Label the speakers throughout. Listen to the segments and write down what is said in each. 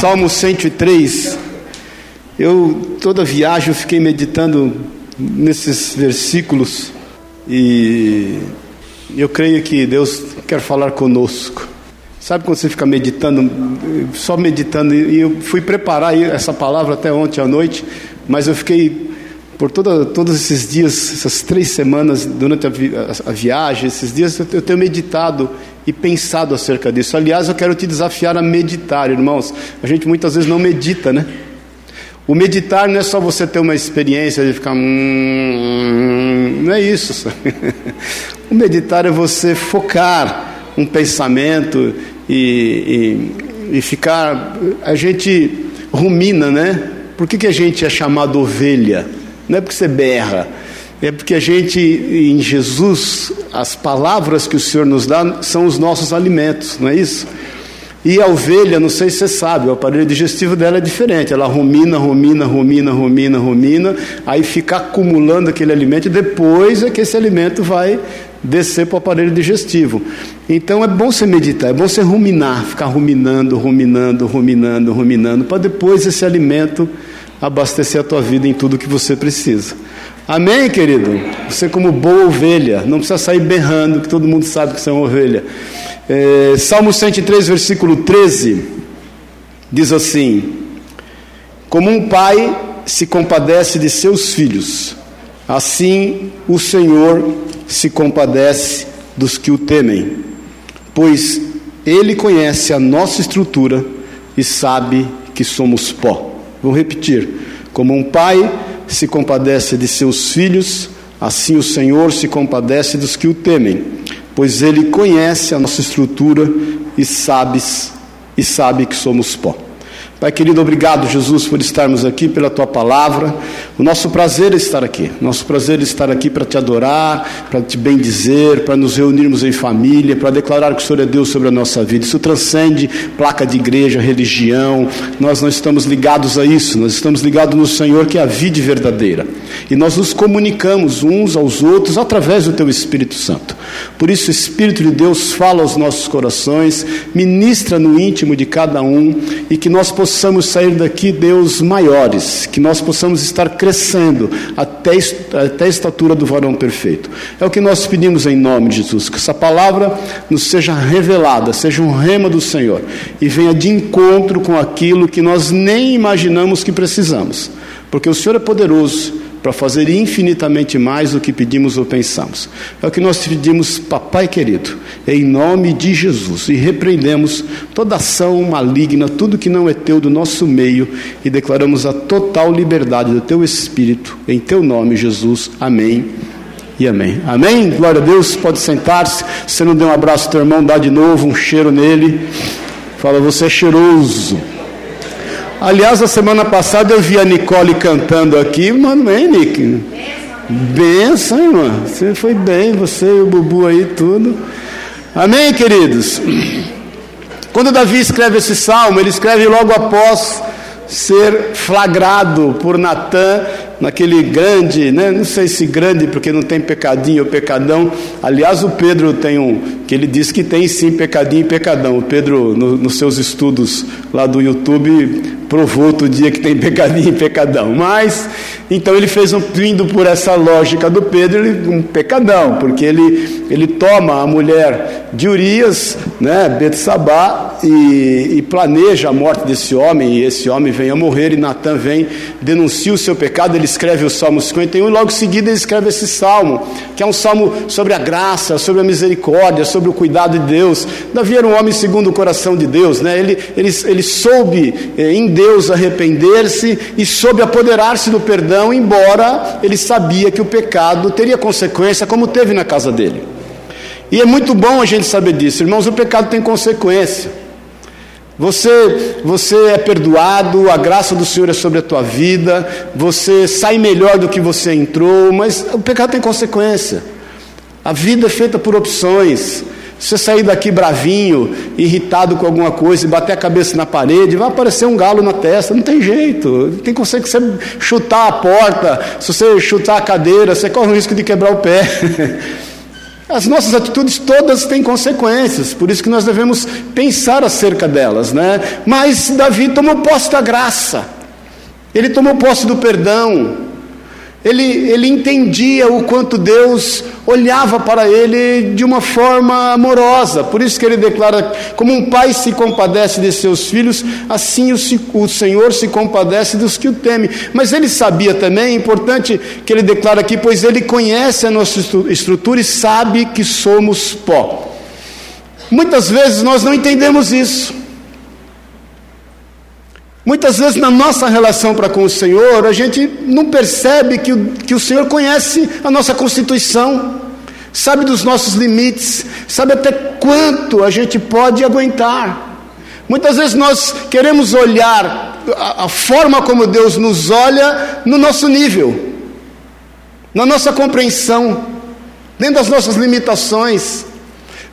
Speaker 1: Salmo 103. Eu toda viagem eu fiquei meditando nesses versículos e eu creio que Deus quer falar conosco. Sabe quando você fica meditando, só meditando, e eu fui preparar essa palavra até ontem à noite, mas eu fiquei por toda, todos esses dias, essas três semanas durante a, vi, a, a viagem, esses dias eu, eu tenho meditado e pensado acerca disso. Aliás, eu quero te desafiar a meditar, irmãos. A gente muitas vezes não medita, né? O meditar não é só você ter uma experiência de ficar. Hum, não é isso. o meditar é você focar um pensamento e, e, e ficar. A gente rumina, né? Por que, que a gente é chamado ovelha? Não é porque você berra, é porque a gente, em Jesus, as palavras que o Senhor nos dá são os nossos alimentos, não é isso? E a ovelha, não sei se você sabe, o aparelho digestivo dela é diferente. Ela rumina, rumina, rumina, rumina, rumina, aí fica acumulando aquele alimento e depois é que esse alimento vai descer para o aparelho digestivo. Então é bom você meditar, é bom você ruminar, ficar ruminando, ruminando, ruminando, ruminando, para depois esse alimento abastecer a tua vida em tudo que você precisa. Amém, querido? Você, como boa ovelha, não precisa sair berrando, que todo mundo sabe que você é uma ovelha. É, Salmo 103, versículo 13, diz assim: Como um pai se compadece de seus filhos, assim o Senhor se compadece dos que o temem, pois Ele conhece a nossa estrutura e sabe que somos pó. Vou repetir: como um pai se compadece de seus filhos, assim o Senhor se compadece dos que o temem, pois ele conhece a nossa estrutura e sabe, e sabe que somos pó. Pai querido, obrigado, Jesus, por estarmos aqui, pela tua palavra. O nosso prazer é estar aqui. Nosso prazer é estar aqui para te adorar, para te bendizer, para nos reunirmos em família, para declarar que o Senhor é Deus sobre a nossa vida. Isso transcende placa de igreja, religião. Nós não estamos ligados a isso. Nós estamos ligados no Senhor, que é a vida verdadeira. E nós nos comunicamos uns aos outros através do teu Espírito Santo. Por isso, o Espírito de Deus fala aos nossos corações, ministra no íntimo de cada um e que nós possamos possamos sair daqui, Deus, maiores, que nós possamos estar crescendo até, até a estatura do varão perfeito. É o que nós pedimos em nome de Jesus, que essa palavra nos seja revelada, seja um rema do Senhor e venha de encontro com aquilo que nós nem imaginamos que precisamos, porque o Senhor é poderoso para fazer infinitamente mais do que pedimos ou pensamos. É o que nós pedimos, papai querido, em nome de Jesus, e repreendemos toda ação maligna, tudo que não é teu do nosso meio, e declaramos a total liberdade do teu espírito, em teu nome, Jesus. Amém. E amém. Amém? Glória a Deus. Pode sentar-se. Se não deu um abraço ao teu irmão, dá de novo um cheiro nele. Fala, você é cheiroso. Aliás, a semana passada eu vi a Nicole cantando aqui, mano, hein, Nick? Benção, irmã. Você foi bem, você e o Bubu aí, tudo. Amém, queridos? Quando Davi escreve esse salmo, ele escreve logo após ser flagrado por Natã naquele grande, né? não sei se grande porque não tem pecadinho ou pecadão. Aliás, o Pedro tem um, que ele diz que tem sim pecadinho e pecadão. O Pedro, no, nos seus estudos lá do YouTube, provou outro dia que tem pecadinho e pecadão. Mas, então ele fez um, vindo por essa lógica do Pedro, ele, um pecadão, porque ele, ele toma a mulher de Urias, né, Betsabá, e, e planeja a morte desse homem, e esse homem vem a morrer, e Natan vem, denuncia o seu pecado, ele escreve o Salmo 51, e logo em seguida ele escreve esse salmo, que é um salmo sobre a graça, sobre a misericórdia, sobre o cuidado de Deus. Davi era um homem segundo o coração de Deus, né? ele, ele, ele soube eh, em Deus arrepender-se e soube apoderar-se do perdão, embora ele sabia que o pecado teria consequência, como teve na casa dele. E é muito bom a gente saber disso, irmãos, o pecado tem consequência. Você, você é perdoado, a graça do Senhor é sobre a tua vida, você sai melhor do que você entrou, mas o pecado tem consequência. A vida é feita por opções. Se você sair daqui bravinho, irritado com alguma coisa e bater a cabeça na parede, vai aparecer um galo na testa, não tem jeito. Tem consequência você chutar a porta, se você chutar a cadeira, você corre o risco de quebrar o pé. As nossas atitudes todas têm consequências, por isso que nós devemos pensar acerca delas, né? Mas Davi tomou posse da graça, ele tomou posse do perdão, ele, ele entendia o quanto Deus olhava para ele de uma forma amorosa. Por isso que ele declara: como um pai se compadece de seus filhos, assim o, o Senhor se compadece dos que o temem. Mas ele sabia também, é importante que ele declara aqui, pois ele conhece a nossa estrutura e sabe que somos pó. Muitas vezes nós não entendemos isso. Muitas vezes na nossa relação para com o Senhor, a gente não percebe que que o Senhor conhece a nossa constituição, sabe dos nossos limites, sabe até quanto a gente pode aguentar. Muitas vezes nós queremos olhar a, a forma como Deus nos olha no nosso nível, na nossa compreensão, dentro das nossas limitações.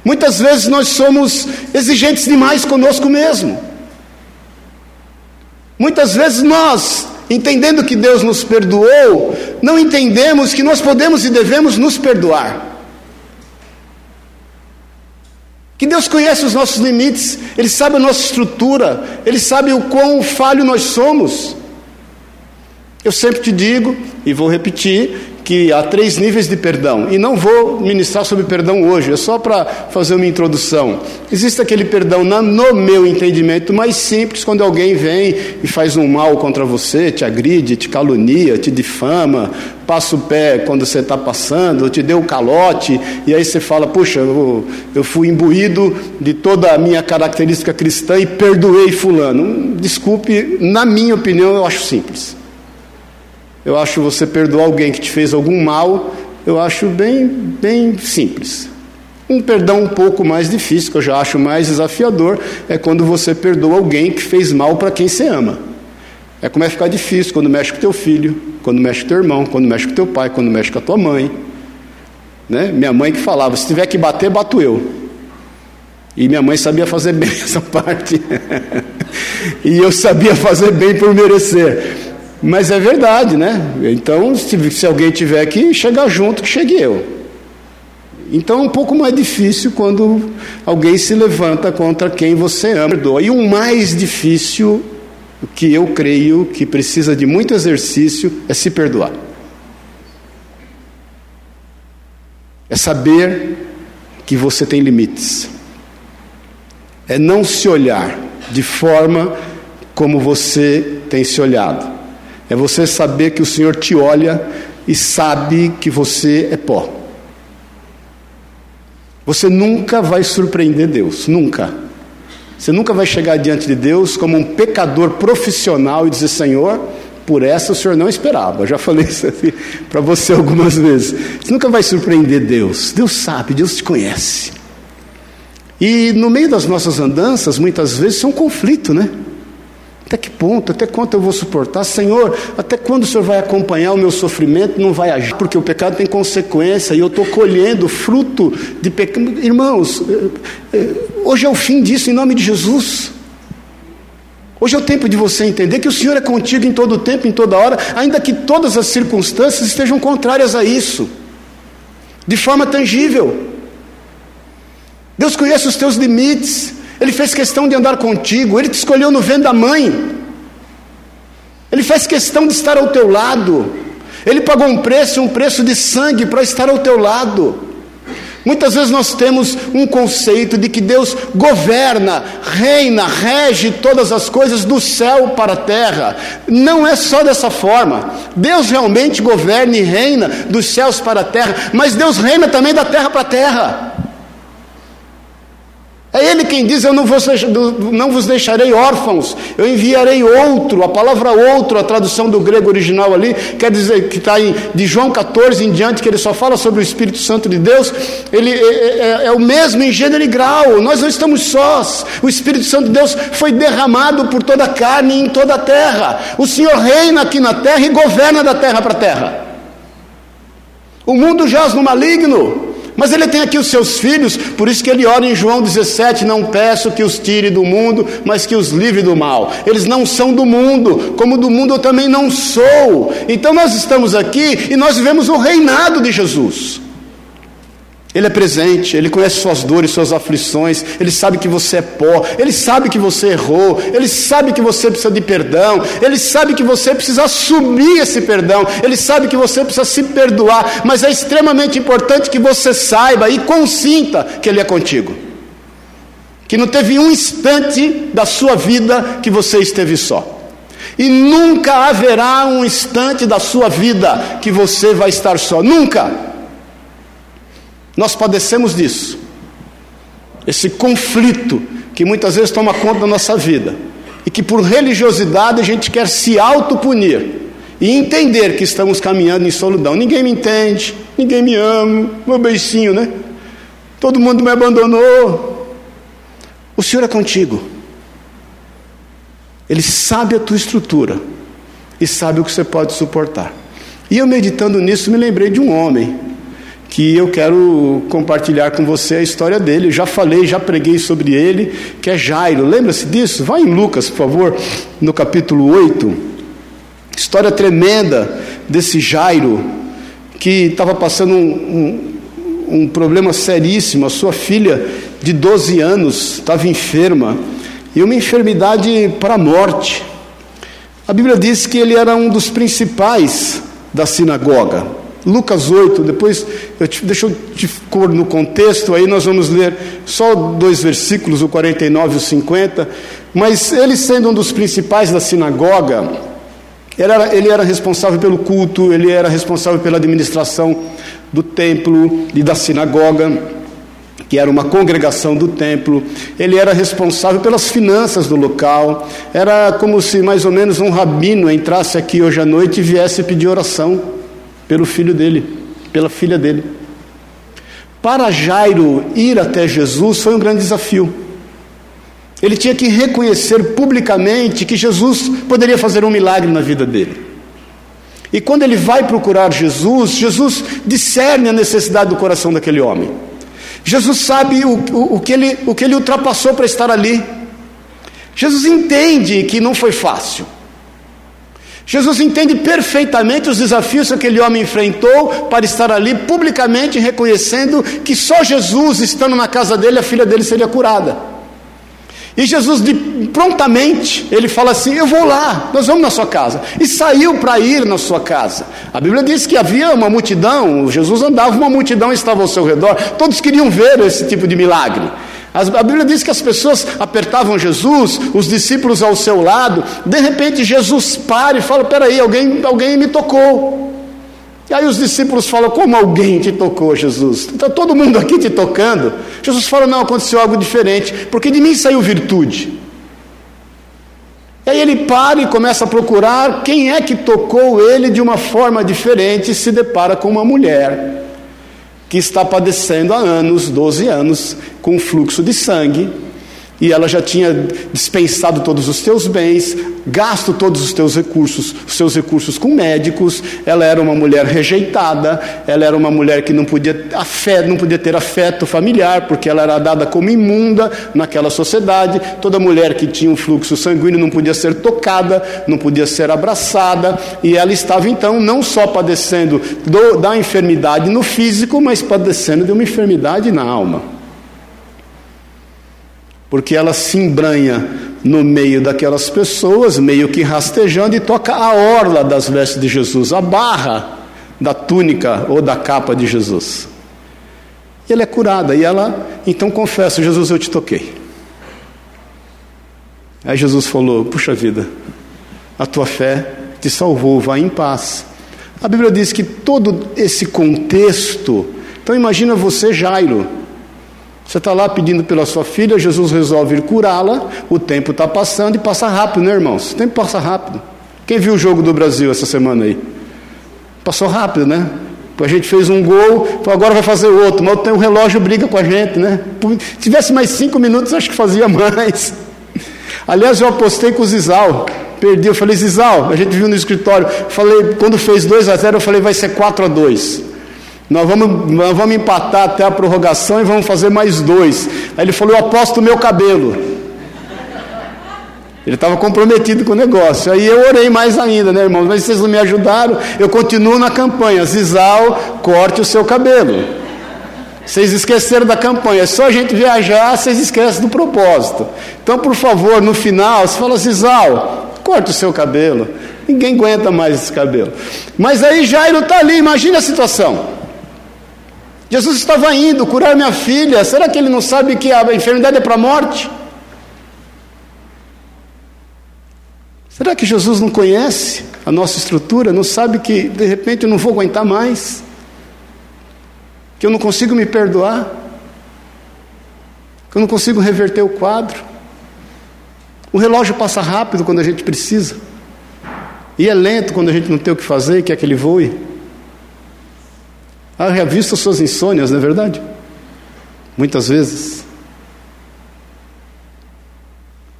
Speaker 1: Muitas vezes nós somos exigentes demais conosco mesmo. Muitas vezes nós, entendendo que Deus nos perdoou, não entendemos que nós podemos e devemos nos perdoar. Que Deus conhece os nossos limites, Ele sabe a nossa estrutura, Ele sabe o quão falho nós somos. Eu sempre te digo, e vou repetir, que há três níveis de perdão, e não vou ministrar sobre perdão hoje, é só para fazer uma introdução. Existe aquele perdão, no meu entendimento, mais simples, quando alguém vem e faz um mal contra você, te agride, te calunia, te difama, passa o pé quando você está passando, te deu o calote, e aí você fala: Puxa, eu, eu fui imbuído de toda a minha característica cristã e perdoei Fulano. Desculpe, na minha opinião, eu acho simples. Eu acho você perdoar alguém que te fez algum mal, eu acho bem, bem simples. Um perdão um pouco mais difícil, que eu já acho mais desafiador, é quando você perdoa alguém que fez mal para quem você ama. É como é ficar difícil quando mexe com teu filho, quando mexe com teu irmão, quando mexe com teu pai, quando mexe com a tua mãe. Né? Minha mãe que falava, se tiver que bater, bato eu. E minha mãe sabia fazer bem essa parte. e eu sabia fazer bem por merecer. Mas é verdade, né? Então, se, se alguém tiver que chegar junto, que chegue eu. Então é um pouco mais difícil quando alguém se levanta contra quem você ama. E o mais difícil, que eu creio que precisa de muito exercício, é se perdoar. É saber que você tem limites. É não se olhar de forma como você tem se olhado. É você saber que o Senhor te olha e sabe que você é pó. Você nunca vai surpreender Deus, nunca. Você nunca vai chegar diante de Deus como um pecador profissional e dizer: Senhor, por essa o Senhor não esperava. Eu já falei isso para você algumas vezes. Você nunca vai surpreender Deus. Deus sabe, Deus te conhece. E no meio das nossas andanças, muitas vezes, isso é um conflito, né? Até que ponto, até quanto eu vou suportar? Senhor, até quando o Senhor vai acompanhar o meu sofrimento? Não vai agir, porque o pecado tem consequência e eu estou colhendo fruto de pecado. Irmãos, eh, eh, hoje é o fim disso em nome de Jesus. Hoje é o tempo de você entender que o Senhor é contigo em todo o tempo, em toda hora, ainda que todas as circunstâncias estejam contrárias a isso, de forma tangível. Deus conhece os teus limites, ele fez questão de andar contigo, ele te escolheu no vento da mãe. Ele fez questão de estar ao teu lado. Ele pagou um preço, um preço de sangue para estar ao teu lado. Muitas vezes nós temos um conceito de que Deus governa, reina, rege todas as coisas do céu para a terra. Não é só dessa forma. Deus realmente governa e reina dos céus para a terra, mas Deus reina também da terra para a terra. É Ele quem diz: Eu não vos, não vos deixarei órfãos, eu enviarei outro. A palavra outro, a tradução do grego original ali, quer dizer que está de João 14 em diante, que ele só fala sobre o Espírito Santo de Deus, ele é, é, é, é o mesmo em gênero e grau. Nós não estamos sós. O Espírito Santo de Deus foi derramado por toda a carne e em toda a terra. O Senhor reina aqui na terra e governa da terra para a terra. O mundo jaz no maligno. Mas ele tem aqui os seus filhos, por isso que ele ora em João 17: Não peço que os tire do mundo, mas que os livre do mal. Eles não são do mundo, como do mundo eu também não sou. Então nós estamos aqui e nós vivemos o reinado de Jesus. Ele é presente, ele conhece suas dores, suas aflições, ele sabe que você é pó, ele sabe que você errou, ele sabe que você precisa de perdão, ele sabe que você precisa assumir esse perdão, ele sabe que você precisa se perdoar, mas é extremamente importante que você saiba e consinta que ele é contigo. Que não teve um instante da sua vida que você esteve só. E nunca haverá um instante da sua vida que você vai estar só, nunca. Nós padecemos disso. Esse conflito que muitas vezes toma conta da nossa vida e que por religiosidade a gente quer se autopunir e entender que estamos caminhando em solidão. Ninguém me entende, ninguém me ama, meu beicinho, né? Todo mundo me abandonou. O Senhor é contigo. Ele sabe a tua estrutura e sabe o que você pode suportar. E eu meditando nisso, me lembrei de um homem que eu quero compartilhar com você a história dele. Eu já falei, já preguei sobre ele, que é Jairo. Lembra-se disso? Vai em Lucas, por favor, no capítulo 8. História tremenda desse Jairo, que estava passando um, um, um problema seríssimo. A sua filha, de 12 anos, estava enferma, e uma enfermidade para a morte. A Bíblia diz que ele era um dos principais da sinagoga. Lucas 8, depois, eu te, deixa eu te pôr no contexto, aí nós vamos ler só dois versículos, o 49 e o 50. Mas ele, sendo um dos principais da sinagoga, ele era, ele era responsável pelo culto, ele era responsável pela administração do templo e da sinagoga que era uma congregação do templo, ele era responsável pelas finanças do local, era como se mais ou menos um rabino entrasse aqui hoje à noite e viesse pedir oração pelo filho dele, pela filha dele. Para Jairo ir até Jesus foi um grande desafio. Ele tinha que reconhecer publicamente que Jesus poderia fazer um milagre na vida dele. E quando ele vai procurar Jesus, Jesus discerne a necessidade do coração daquele homem. Jesus sabe o, o, o que, ele, o que ele ultrapassou para estar ali. Jesus entende que não foi fácil. Jesus entende perfeitamente os desafios que aquele homem enfrentou para estar ali publicamente reconhecendo que só Jesus, estando na casa dele, a filha dele seria curada. E Jesus, de, prontamente, ele fala assim: Eu vou lá, nós vamos na sua casa. E saiu para ir na sua casa. A Bíblia diz que havia uma multidão, Jesus andava, uma multidão estava ao seu redor, todos queriam ver esse tipo de milagre. A Bíblia diz que as pessoas apertavam Jesus, os discípulos ao seu lado, de repente Jesus para e fala: Peraí, alguém, alguém me tocou. E aí os discípulos falam: Como alguém te tocou, Jesus? Está todo mundo aqui te tocando? Jesus fala: Não, aconteceu algo diferente, porque de mim saiu virtude. E aí ele para e começa a procurar quem é que tocou ele de uma forma diferente e se depara com uma mulher que está padecendo há anos, 12 anos, com fluxo de sangue, e ela já tinha dispensado todos os teus bens, gasto todos os teus recursos, os seus recursos com médicos. Ela era uma mulher rejeitada, ela era uma mulher que não podia, afeto, não podia ter afeto familiar, porque ela era dada como imunda naquela sociedade. Toda mulher que tinha um fluxo sanguíneo não podia ser tocada, não podia ser abraçada, e ela estava então não só padecendo do, da enfermidade no físico, mas padecendo de uma enfermidade na alma porque ela se embranha no meio daquelas pessoas, meio que rastejando, e toca a orla das vestes de Jesus, a barra da túnica ou da capa de Jesus. E ela é curada, e ela então confessa: Jesus, eu te toquei. Aí Jesus falou: Puxa vida, a tua fé te salvou, vá em paz. A Bíblia diz que todo esse contexto, então imagina você, Jairo, você está lá pedindo pela sua filha, Jesus resolve ir curá-la, o tempo está passando e passa rápido, né, irmãos? O tempo passa rápido. Quem viu o jogo do Brasil essa semana aí? Passou rápido, né? A gente fez um gol, agora vai fazer outro, mas um relógio briga com a gente, né? Se tivesse mais cinco minutos, acho que fazia mais. Aliás, eu apostei com o Zizal, perdi, eu falei, Zizal, a gente viu no escritório, falei, quando fez 2 a 0, eu falei, vai ser 4 a 2. Nós vamos, nós vamos empatar até a prorrogação e vamos fazer mais dois. Aí ele falou: Eu aposto o meu cabelo. Ele estava comprometido com o negócio. Aí eu orei mais ainda, né, irmãos? Mas vocês não me ajudaram. Eu continuo na campanha: Zizal, corte o seu cabelo. Vocês esqueceram da campanha, é só a gente viajar, vocês esquecem do propósito. Então, por favor, no final, você fala assim, Zal, corta o seu cabelo. Ninguém aguenta mais esse cabelo. Mas aí Jairo está ali, imagina a situação. Jesus estava indo curar minha filha, será que ele não sabe que a enfermidade é para a morte? Será que Jesus não conhece a nossa estrutura, não sabe que de repente eu não vou aguentar mais? Que eu não consigo me perdoar? Que eu não consigo reverter o quadro? O relógio passa rápido quando a gente precisa, e é lento quando a gente não tem o que fazer e quer que ele voe. Ah, já visto suas insônias, não é verdade? Muitas vezes.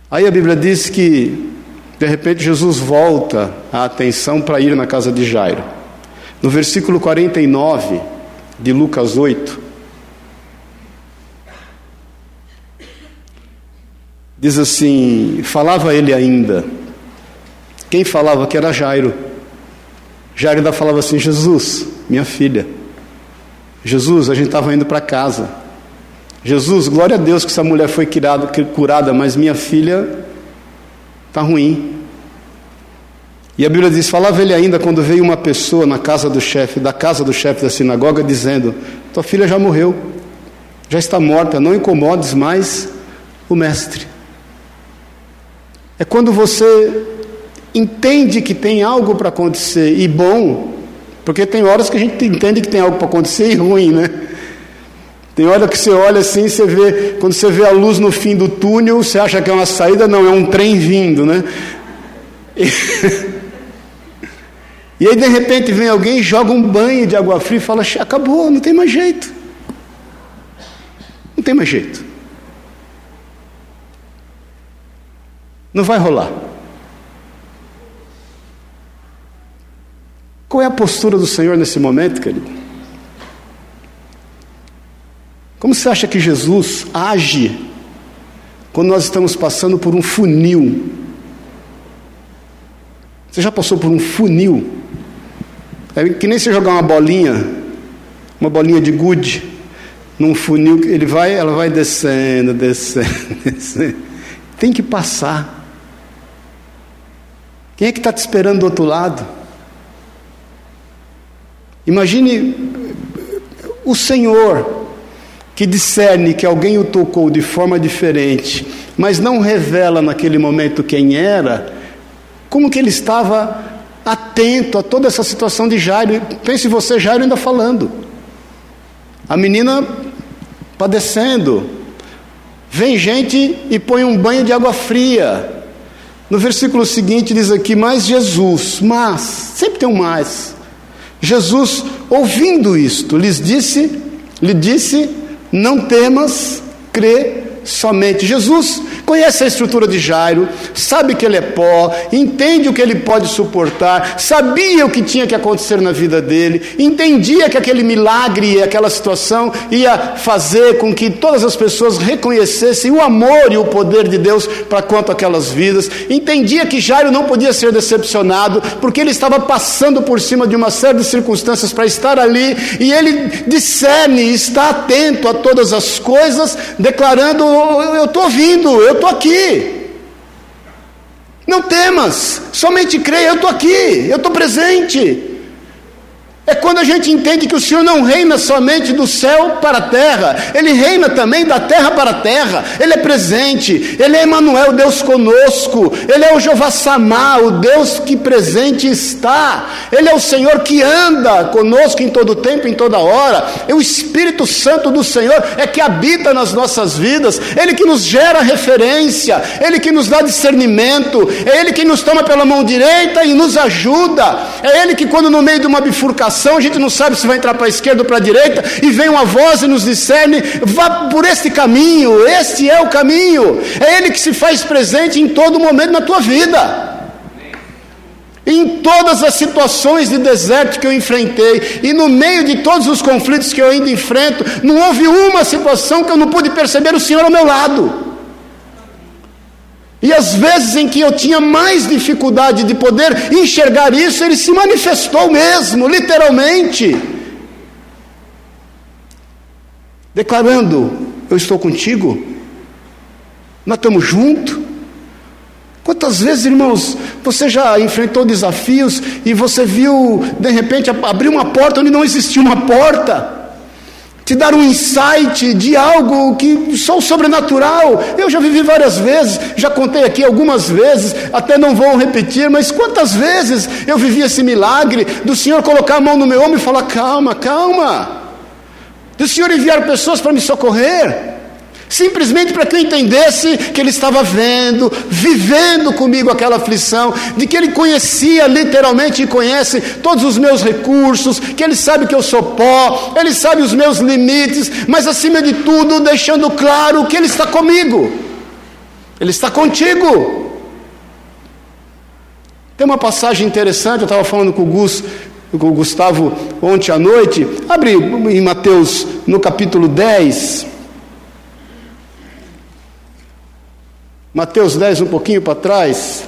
Speaker 1: Aí a Bíblia diz que de repente, Jesus volta a atenção para ir na casa de Jairo. No versículo 49 de Lucas 8, diz assim: Falava ele ainda. Quem falava que era Jairo? Jairo ainda falava assim: Jesus, minha filha. Jesus, a gente estava indo para casa. Jesus, glória a Deus que essa mulher foi curada, mas minha filha está ruim. E a Bíblia diz: falava ele ainda quando veio uma pessoa na casa do chefe, da casa do chefe da sinagoga, dizendo: Tua filha já morreu, já está morta, não incomodes mais o mestre. É quando você entende que tem algo para acontecer e bom, porque tem horas que a gente entende que tem algo para acontecer e ruim, né? Tem hora que você olha assim, você vê, quando você vê a luz no fim do túnel, você acha que é uma saída, não, é um trem vindo, né? E... E aí de repente vem alguém, joga um banho de água fria e fala: acabou, não tem mais jeito. Não tem mais jeito. Não vai rolar. Qual é a postura do Senhor nesse momento, querido? Como você acha que Jesus age quando nós estamos passando por um funil? Você já passou por um funil? É que nem se jogar uma bolinha, uma bolinha de gude, num funil, ele vai, ela vai descendo, descendo, descendo. Tem que passar. Quem é que está te esperando do outro lado? Imagine o Senhor que discerne que alguém o tocou de forma diferente, mas não revela naquele momento quem era, como que ele estava atento a toda essa situação de Jairo. Pense você, Jairo, ainda falando. A menina padecendo. Vem gente e põe um banho de água fria. No versículo seguinte diz aqui: Mas Jesus, mas, sempre tem um mais. Jesus, ouvindo isto, lhes disse, lhe disse: Não temas, crê somente. Jesus conhece a estrutura de Jairo, sabe que ele é pó, entende o que ele pode suportar, sabia o que tinha que acontecer na vida dele, entendia que aquele milagre e aquela situação ia fazer com que todas as pessoas reconhecessem o amor e o poder de Deus para quanto aquelas vidas, entendia que Jairo não podia ser decepcionado, porque ele estava passando por cima de uma série de circunstâncias para estar ali, e ele discerne, está atento a todas as coisas, declarando: Eu estou ouvindo, eu estou aqui. Não temas, somente creia, eu estou aqui, eu estou presente. É quando a gente entende que o Senhor não reina somente do céu para a terra, Ele reina também da terra para a terra, Ele é presente, Ele é Emmanuel, Deus conosco, Ele é o Jeová Samá, o Deus que presente está, Ele é o Senhor que anda conosco em todo tempo, em toda hora, é o Espírito Santo do Senhor é que habita nas nossas vidas, Ele que nos gera referência, Ele que nos dá discernimento, é Ele que nos toma pela mão direita e nos ajuda, é Ele que quando no meio de uma bifurcação, a gente não sabe se vai entrar para a esquerda ou para a direita, e vem uma voz e nos discerne: vá por este caminho, este é o caminho. É Ele que se faz presente em todo momento na tua vida. Em todas as situações de deserto que eu enfrentei, e no meio de todos os conflitos que eu ainda enfrento, não houve uma situação que eu não pude perceber o Senhor ao meu lado. E as vezes em que eu tinha mais dificuldade de poder enxergar isso, ele se manifestou mesmo, literalmente. declarando: Eu estou contigo, nós estamos juntos. Quantas vezes, irmãos, você já enfrentou desafios e você viu, de repente, abrir uma porta onde não existia uma porta? Te dar um insight de algo que o sobrenatural. Eu já vivi várias vezes, já contei aqui algumas vezes, até não vou repetir, mas quantas vezes eu vivi esse milagre do Senhor colocar a mão no meu ombro e falar: calma, calma, do Senhor enviar pessoas para me socorrer simplesmente para que eu entendesse que ele estava vendo, vivendo comigo aquela aflição, de que ele conhecia literalmente e conhece todos os meus recursos, que ele sabe que eu sou pó, ele sabe os meus limites, mas acima de tudo, deixando claro que ele está comigo, ele está contigo. Tem uma passagem interessante, eu estava falando com o Gus, com o Gustavo ontem à noite. Abre em Mateus no capítulo 10. Mateus 10, um pouquinho para trás.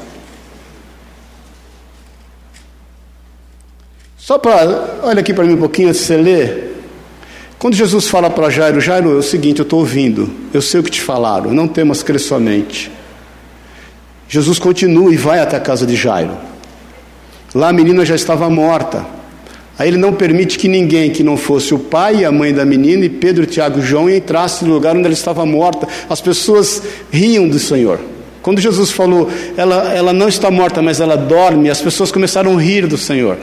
Speaker 1: Só para, olha aqui para mim um pouquinho antes de você ler. Quando Jesus fala para Jairo, Jairo, é o seguinte, eu estou ouvindo, eu sei o que te falaram, não temas crer somente. Jesus continua e vai até a casa de Jairo. Lá a menina já estava morta. Aí ele não permite que ninguém que não fosse o pai e a mãe da menina, e Pedro, Tiago e João, entrasse no lugar onde ela estava morta. As pessoas riam do Senhor. Quando Jesus falou, ela, ela não está morta, mas ela dorme, as pessoas começaram a rir do Senhor.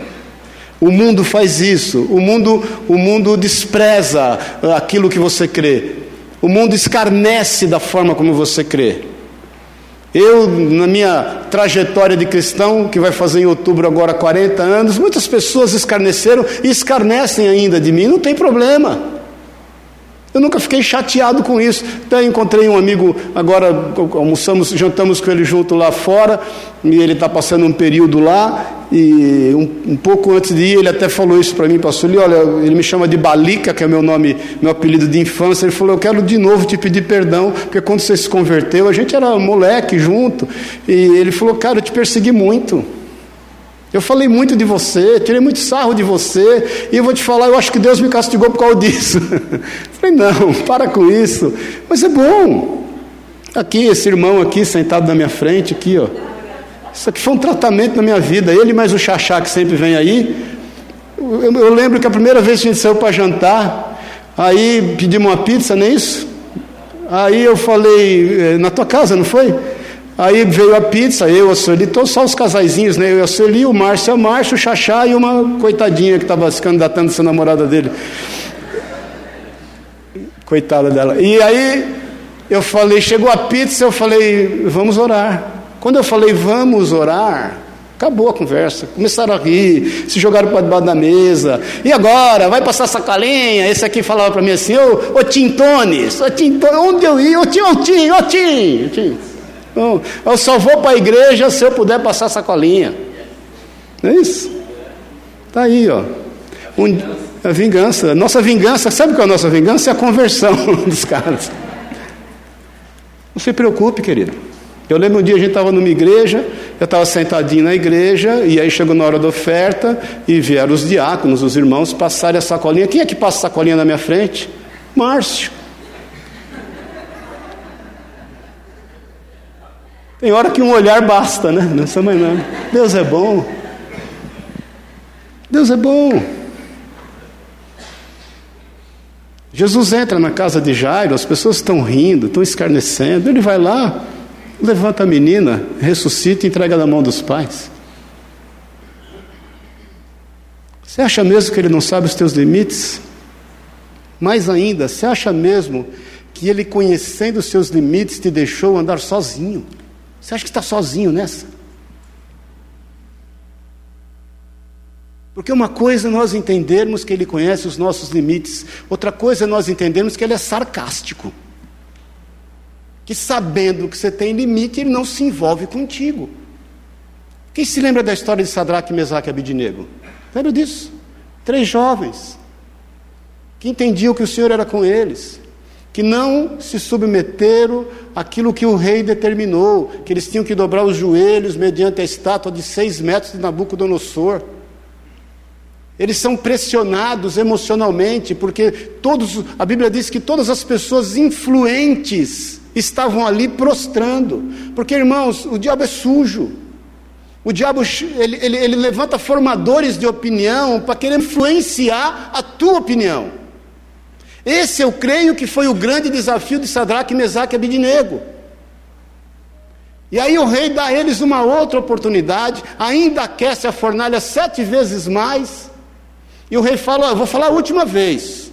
Speaker 1: O mundo faz isso, o mundo, o mundo despreza aquilo que você crê, o mundo escarnece da forma como você crê. Eu, na minha trajetória de cristão, que vai fazer em outubro agora 40 anos, muitas pessoas escarneceram e escarnecem ainda de mim, não tem problema. Eu nunca fiquei chateado com isso. Até encontrei um amigo, agora almoçamos, jantamos com ele junto lá fora, e ele está passando um período lá, e um, um, pouco antes de ir, ele até falou isso para mim, pastor, ele, olha, ele me chama de Balica, que é meu nome, meu apelido de infância, ele falou, eu quero de novo te pedir perdão, porque quando você se converteu, a gente era moleque junto, e ele falou, cara, eu te persegui muito. Eu falei muito de você, tirei muito sarro de você, e eu vou te falar, eu acho que Deus me castigou por causa disso. falei, não, para com isso. Mas é bom. Aqui, esse irmão aqui, sentado na minha frente, aqui, ó. Isso aqui foi um tratamento na minha vida. Ele mais o Xaxá que sempre vem aí. Eu, eu lembro que a primeira vez que a gente saiu para jantar, aí pedimos uma pizza, não é isso? Aí eu falei, eh, na tua casa, não foi? Aí veio a pizza, eu, a Sueli, todos só os casaizinhos, né? Eu, a Sueli, o Márcio, a Márcio, o Xaxá e uma coitadinha que estava se candidatando a ser namorada dele. Coitada dela. E aí eu falei, chegou a pizza, eu falei, vamos orar. Quando eu falei, vamos orar, acabou a conversa. Começaram a rir, se jogaram para debaixo da mesa. E agora? Vai passar sacolinha? Esse aqui falava para mim assim, ô, ô Tintones, ô Tintones, onde eu ia? Ô Tim, ô Tim, ô Tim. Não, eu só vou para a igreja se eu puder passar sacolinha. Não é isso? Está aí, ó. Um, a vingança. Nossa vingança, sabe qual é a nossa vingança? É a conversão dos caras. Não se preocupe, querido. Eu lembro um dia a gente estava numa igreja, eu estava sentadinho na igreja, e aí chegou na hora da oferta, e vieram os diáconos, os irmãos, passarem a sacolinha. Quem é que passa a sacolinha na minha frente? Márcio. Tem hora que um olhar basta, né? Nessa manhã. Deus é bom. Deus é bom. Jesus entra na casa de Jairo, as pessoas estão rindo, estão escarnecendo. Ele vai lá, levanta a menina, ressuscita e entrega na mão dos pais. Você acha mesmo que ele não sabe os teus limites? Mais ainda, você acha mesmo que ele, conhecendo os seus limites, te deixou andar sozinho? Você acha que está sozinho nessa? Porque uma coisa é nós entendermos que Ele conhece os nossos limites, outra coisa é nós entendermos que Ele é sarcástico. Que sabendo que você tem limite, Ele não se envolve contigo. Quem se lembra da história de Sadraque, Mesaque e Abidinego? Lembra disso? Três jovens que entendiam que o Senhor era com eles que não se submeteram àquilo que o rei determinou, que eles tinham que dobrar os joelhos mediante a estátua de seis metros de Nabucodonosor. Eles são pressionados emocionalmente, porque todos, a Bíblia diz que todas as pessoas influentes estavam ali prostrando. Porque, irmãos, o diabo é sujo. O diabo ele, ele, ele levanta formadores de opinião para querer influenciar a tua opinião. Esse eu creio que foi o grande desafio de Sadraque, Mesaque e Abidinego. E aí o rei dá a eles uma outra oportunidade, ainda aquece a fornalha sete vezes mais. E o rei fala: vou falar a última vez.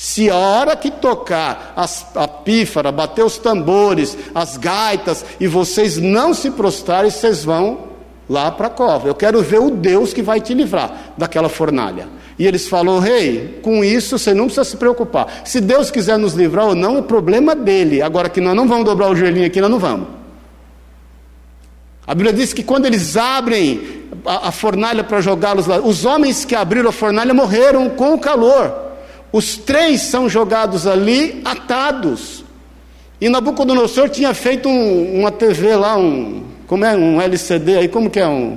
Speaker 1: Se a hora que tocar as, a pífara, bater os tambores, as gaitas, e vocês não se prostrarem, vocês vão lá para a cova. Eu quero ver o Deus que vai te livrar daquela fornalha. E eles falam, rei, com isso você não precisa se preocupar. Se Deus quiser nos livrar ou não, é problema dele. Agora que nós não vamos dobrar o joelhinho aqui, nós não vamos. A Bíblia diz que quando eles abrem a, a fornalha para jogá-los lá, os homens que abriram a fornalha morreram com o calor. Os três são jogados ali atados. E Nabucodonosor tinha feito um, uma TV lá, um, como é um LCD aí, como que é um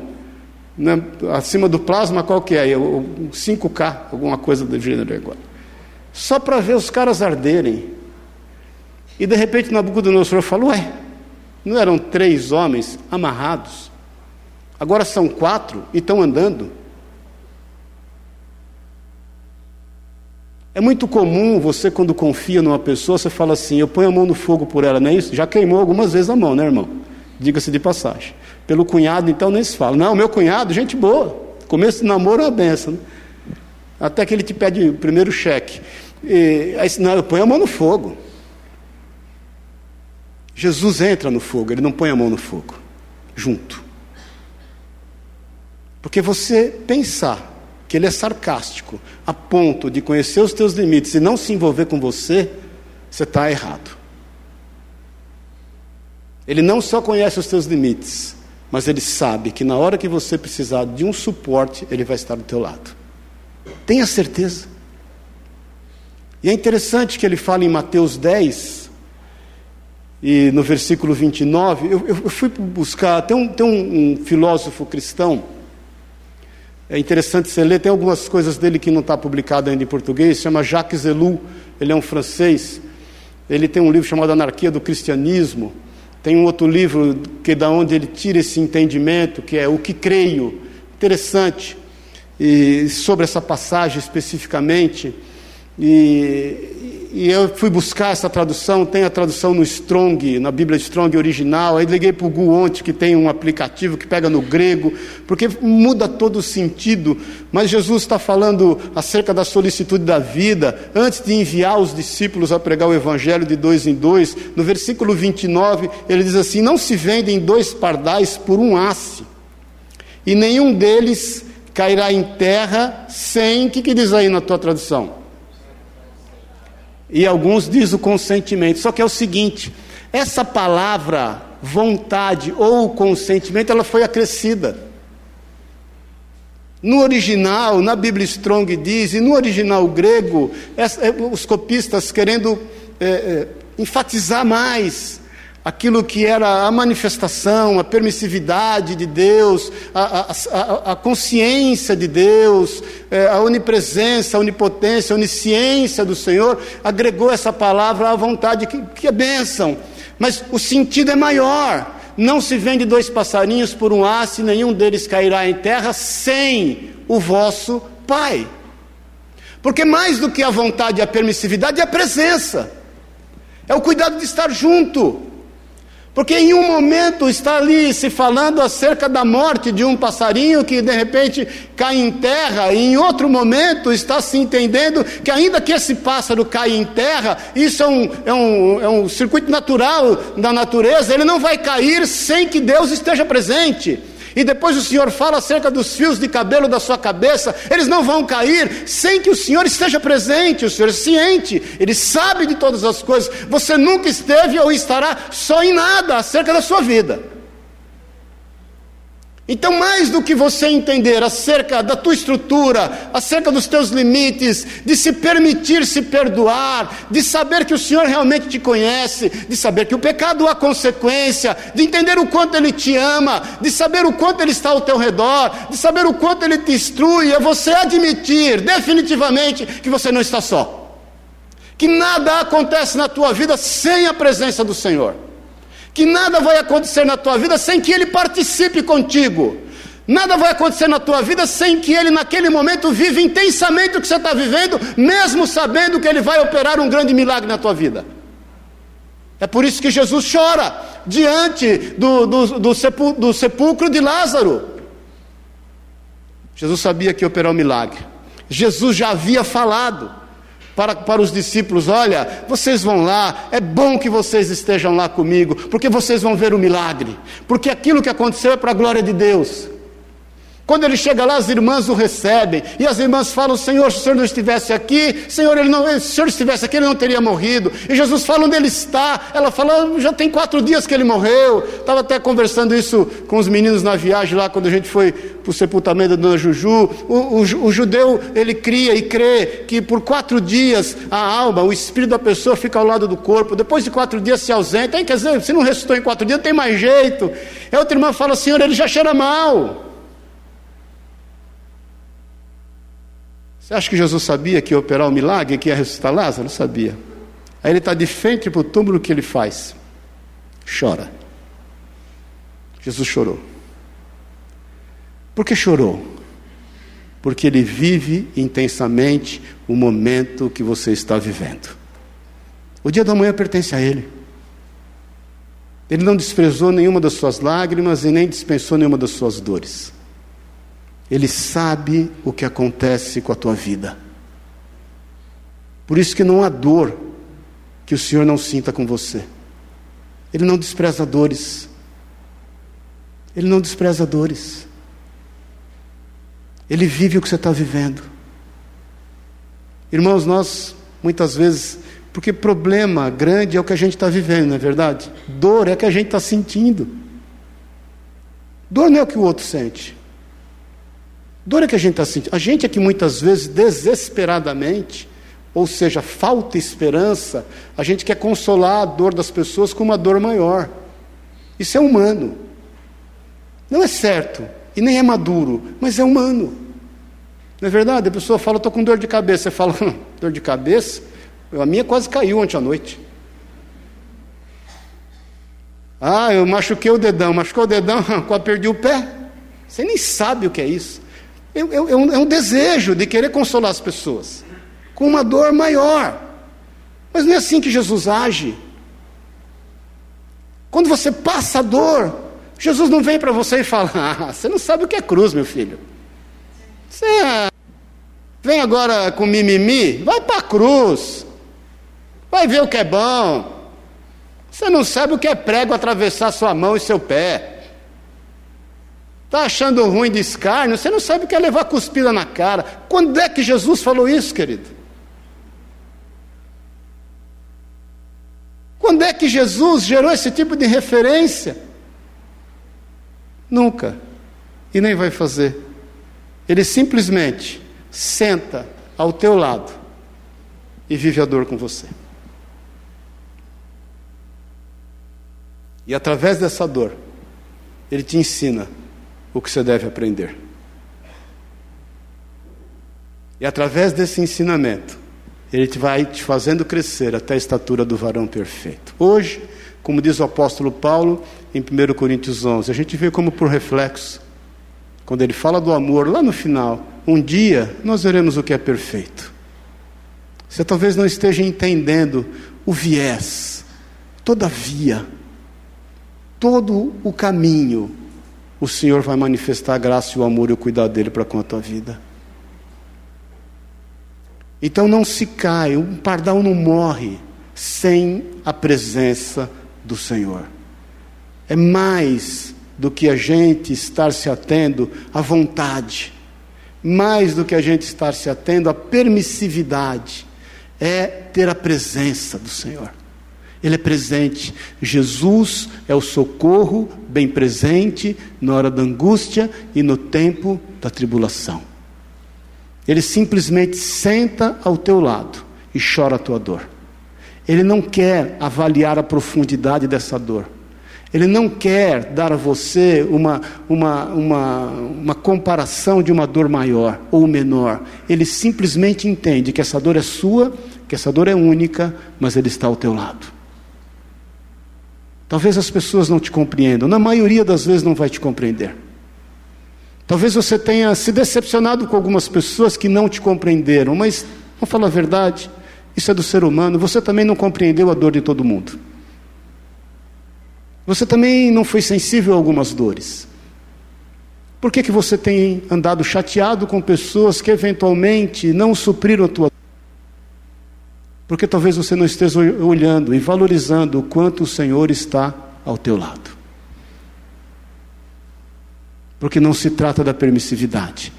Speaker 1: né, acima do plasma, qual que é? O 5K, alguma coisa do gênero agora. Só para ver os caras arderem. E de repente Nabucodonosor falou: Ué, não eram três homens amarrados? Agora são quatro e estão andando. É muito comum você, quando confia numa pessoa, você fala assim: Eu ponho a mão no fogo por ela, não é isso? Já queimou algumas vezes a mão, né, irmão? diga-se de passagem. Pelo cunhado, então, nem se fala. Não, meu cunhado, gente boa. Começo de namoro é uma benção. Né? Até que ele te pede o primeiro cheque. E, aí, não, eu ponho a mão no fogo. Jesus entra no fogo, ele não põe a mão no fogo. Junto. Porque você pensar que ele é sarcástico a ponto de conhecer os teus limites e não se envolver com você, você está errado. Ele não só conhece os teus limites, mas ele sabe que na hora que você precisar de um suporte, ele vai estar do teu lado. Tenha certeza. E é interessante que ele fala em Mateus 10, e no versículo 29, eu, eu fui buscar, tem, um, tem um, um, filósofo cristão, é interessante você ler, tem algumas coisas dele que não está publicado ainda em português, chama Jacques Ellul, ele é um francês, ele tem um livro chamado Anarquia do Cristianismo, tem um outro livro que da onde ele tira esse entendimento, que é o que creio. Interessante. E sobre essa passagem especificamente. E, e eu fui buscar essa tradução, tem a tradução no Strong, na Bíblia Strong original. Aí liguei para o ontem, que tem um aplicativo que pega no grego, porque muda todo o sentido. Mas Jesus está falando acerca da solicitude da vida, antes de enviar os discípulos a pregar o Evangelho de dois em dois. No versículo 29, ele diz assim: Não se vendem dois pardais por um asse, e nenhum deles cairá em terra sem. O que, que diz aí na tua tradução? E alguns diz o consentimento. Só que é o seguinte, essa palavra vontade ou consentimento, ela foi acrescida. No original, na Bíblia Strong diz, e no original grego, é, os copistas querendo é, é, enfatizar mais aquilo que era a manifestação, a permissividade de Deus, a, a, a consciência de Deus, é, a onipresença, a onipotência, a onisciência do Senhor, agregou essa palavra à vontade, que, que é bênção. Mas o sentido é maior. Não se vende dois passarinhos por um aço, nenhum deles cairá em terra sem o vosso Pai. Porque mais do que a vontade e a permissividade é a presença, é o cuidado de estar junto. Porque em um momento está ali se falando acerca da morte de um passarinho que de repente cai em terra, e em outro momento está se entendendo que, ainda que esse pássaro caia em terra, isso é um, é um, é um circuito natural da natureza, ele não vai cair sem que Deus esteja presente. E depois o Senhor fala acerca dos fios de cabelo da sua cabeça, eles não vão cair sem que o Senhor esteja presente, o Senhor é ciente, Ele sabe de todas as coisas. Você nunca esteve ou estará só em nada acerca da sua vida. Então, mais do que você entender acerca da tua estrutura, acerca dos teus limites, de se permitir se perdoar, de saber que o Senhor realmente te conhece, de saber que o pecado há consequência, de entender o quanto Ele te ama, de saber o quanto Ele está ao teu redor, de saber o quanto Ele te instrui, é você admitir definitivamente que você não está só. Que nada acontece na tua vida sem a presença do Senhor que nada vai acontecer na tua vida sem que Ele participe contigo. Nada vai acontecer na tua vida sem que Ele, naquele momento, vive intensamente o que você está vivendo, mesmo sabendo que Ele vai operar um grande milagre na tua vida. É por isso que Jesus chora diante do, do, do, sepul, do sepulcro de Lázaro. Jesus sabia que ia operar um milagre. Jesus já havia falado para, para os discípulos: olha, vocês vão lá, é bom que vocês estejam lá comigo, porque vocês vão ver o milagre, porque aquilo que aconteceu é para a glória de Deus. Quando ele chega lá, as irmãs o recebem, e as irmãs falam: Senhor, se o Senhor não estivesse aqui, Senhor, ele não, se o Senhor estivesse aqui, ele não teria morrido. E Jesus fala onde ele está. Ela fala: já tem quatro dias que ele morreu. Estava até conversando isso com os meninos na viagem lá, quando a gente foi para o sepultamento da dona Juju. O, o, o judeu, ele cria e crê que por quatro dias a alma, o espírito da pessoa fica ao lado do corpo. Depois de quatro dias se ausenta. Hein, quer dizer, se não ressuscitou em quatro dias, não tem mais jeito. E a outra irmã fala: Senhor, ele já cheira mal. Você acha que Jesus sabia que ia operar um milagre, que ia ressuscitar Lázaro? Não sabia. Aí ele está de frente para o túmulo, o que ele faz? Chora. Jesus chorou. Por que chorou? Porque ele vive intensamente o momento que você está vivendo. O dia da manhã pertence a ele. Ele não desprezou nenhuma das suas lágrimas e nem dispensou nenhuma das suas dores. Ele sabe o que acontece com a tua vida. Por isso que não há dor que o Senhor não sinta com você. Ele não despreza dores. Ele não despreza dores. Ele vive o que você está vivendo. Irmãos, nós muitas vezes, porque problema grande é o que a gente está vivendo, não é verdade? Dor é o que a gente está sentindo. Dor não é o que o outro sente. Dor é que a gente está sentindo. A gente é que muitas vezes, desesperadamente, ou seja, falta esperança, a gente quer consolar a dor das pessoas com uma dor maior. Isso é humano. Não é certo e nem é maduro, mas é humano. Não é verdade? A pessoa fala, estou com dor de cabeça. Você fala, hum, dor de cabeça? A minha quase caiu ontem à noite. Ah, eu machuquei o dedão. Machucou o dedão, quase perdi o pé. Você nem sabe o que é isso. É, um, é um desejo de querer consolar as pessoas com uma dor maior. Mas não é assim que Jesus age. Quando você passa a dor, Jesus não vem para você e fala: ah, Você não sabe o que é cruz, meu filho. Você vem agora com mimimi, vai para a cruz. Vai ver o que é bom. Você não sabe o que é prego atravessar sua mão e seu pé. Está achando ruim de escárnio? Você não sabe o que é levar cuspida na cara. Quando é que Jesus falou isso, querido? Quando é que Jesus gerou esse tipo de referência? Nunca. E nem vai fazer. Ele simplesmente senta ao teu lado e vive a dor com você. E através dessa dor, ele te ensina o que você deve aprender. E através desse ensinamento, ele vai te fazendo crescer até a estatura do varão perfeito. Hoje, como diz o apóstolo Paulo em 1 Coríntios 11, a gente vê como por reflexo, quando ele fala do amor, lá no final, um dia nós veremos o que é perfeito. Você talvez não esteja entendendo o viés, todavia, todo o caminho o Senhor vai manifestar a graça e o amor e o cuidado dele para com a tua vida. Então não se cai, um pardal não morre sem a presença do Senhor. É mais do que a gente estar se atendo à vontade, mais do que a gente estar se atendo à permissividade, é ter a presença do Senhor. Ele é presente. Jesus é o socorro bem presente na hora da angústia e no tempo da tribulação. Ele simplesmente senta ao teu lado e chora a tua dor. Ele não quer avaliar a profundidade dessa dor. Ele não quer dar a você uma, uma, uma, uma comparação de uma dor maior ou menor. Ele simplesmente entende que essa dor é sua, que essa dor é única, mas Ele está ao teu lado. Talvez as pessoas não te compreendam, na maioria das vezes não vai te compreender. Talvez você tenha se decepcionado com algumas pessoas que não te compreenderam, mas vamos falar a verdade, isso é do ser humano. Você também não compreendeu a dor de todo mundo. Você também não foi sensível a algumas dores. Por que, que você tem andado chateado com pessoas que eventualmente não supriram a tua Porque talvez você não esteja olhando e valorizando o quanto o Senhor está ao teu lado. Porque não se trata da permissividade.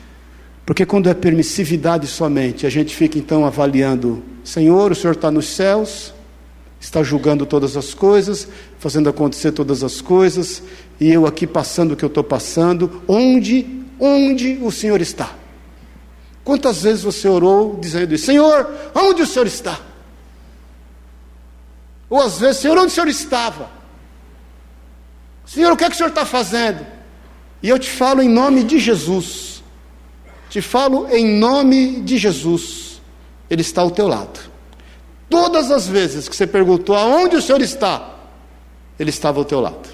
Speaker 1: Porque quando é permissividade somente, a gente fica então avaliando: Senhor, o Senhor está nos céus, está julgando todas as coisas, fazendo acontecer todas as coisas, e eu aqui passando o que eu estou passando, onde, onde o Senhor está? Quantas vezes você orou dizendo isso? Senhor, onde o Senhor está? Ou às vezes, Senhor, onde o Senhor estava? Senhor, o que é que o Senhor está fazendo? E eu te falo em nome de Jesus, te falo em nome de Jesus, Ele está ao teu lado. Todas as vezes que você perguntou aonde o Senhor está, Ele estava ao teu lado.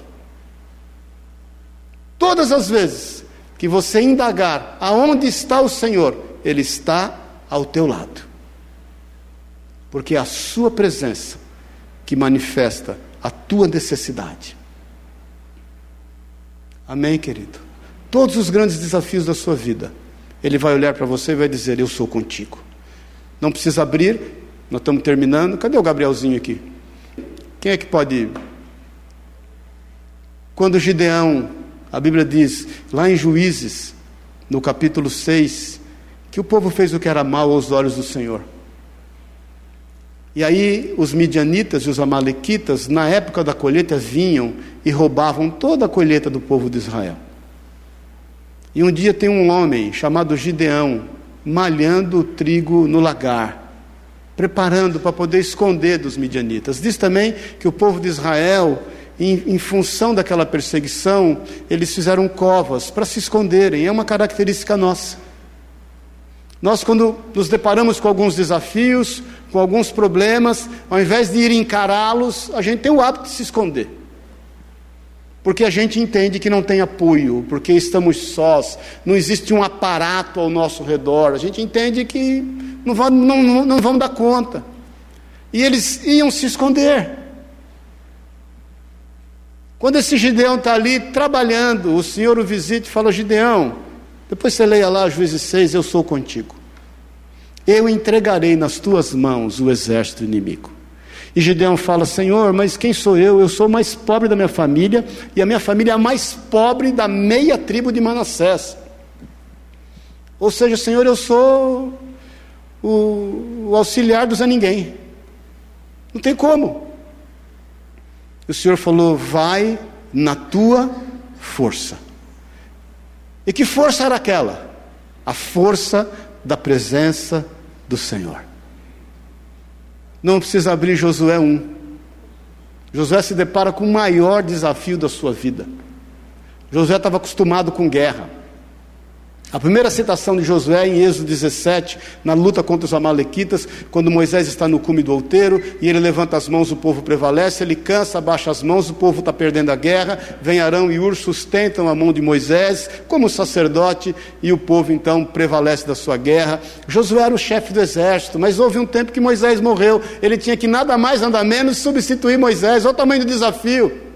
Speaker 1: Todas as vezes que você indagar aonde está o Senhor, Ele está ao teu lado. Porque a Sua presença que manifesta a tua necessidade. Amém, querido? Todos os grandes desafios da sua vida, Ele vai olhar para você e vai dizer: Eu sou contigo. Não precisa abrir, nós estamos terminando. Cadê o Gabrielzinho aqui? Quem é que pode ir? Quando Gideão, a Bíblia diz, lá em Juízes, no capítulo 6, que o povo fez o que era mal aos olhos do Senhor. E aí os midianitas e os amalequitas, na época da colheita, vinham e roubavam toda a colheita do povo de Israel. E um dia tem um homem chamado Gideão malhando o trigo no lagar preparando para poder esconder dos midianitas. Diz também que o povo de Israel, em, em função daquela perseguição, eles fizeram covas para se esconderem. É uma característica nossa. Nós, quando nos deparamos com alguns desafios, com alguns problemas, ao invés de ir encará-los, a gente tem o hábito de se esconder. Porque a gente entende que não tem apoio, porque estamos sós, não existe um aparato ao nosso redor. A gente entende que não, vão, não, não vão dar conta. E eles iam se esconder. Quando esse Gideão está ali trabalhando, o Senhor o visita e fala: Gideão, depois você leia lá, Juízes 6, eu sou contigo. Eu entregarei nas tuas mãos o exército inimigo. E Gideão fala: Senhor, mas quem sou eu? Eu sou o mais pobre da minha família, e a minha família é a mais pobre da meia tribo de Manassés. Ou seja, Senhor, eu sou o, o auxiliar dos a ninguém. Não tem como. O Senhor falou: vai na tua força. E que força era aquela? A força da presença do Senhor. Não precisa abrir Josué 1. Josué se depara com o maior desafio da sua vida. Josué estava acostumado com guerra. A primeira citação de Josué em Êxodo 17, na luta contra os Amalequitas, quando Moisés está no cume do outeiro e ele levanta as mãos, o povo prevalece, ele cansa, abaixa as mãos, o povo está perdendo a guerra, vem Arão e Ur, sustentam a mão de Moisés como sacerdote e o povo então prevalece da sua guerra. Josué era o chefe do exército, mas houve um tempo que Moisés morreu, ele tinha que nada mais, nada menos substituir Moisés, olha o tamanho do desafio.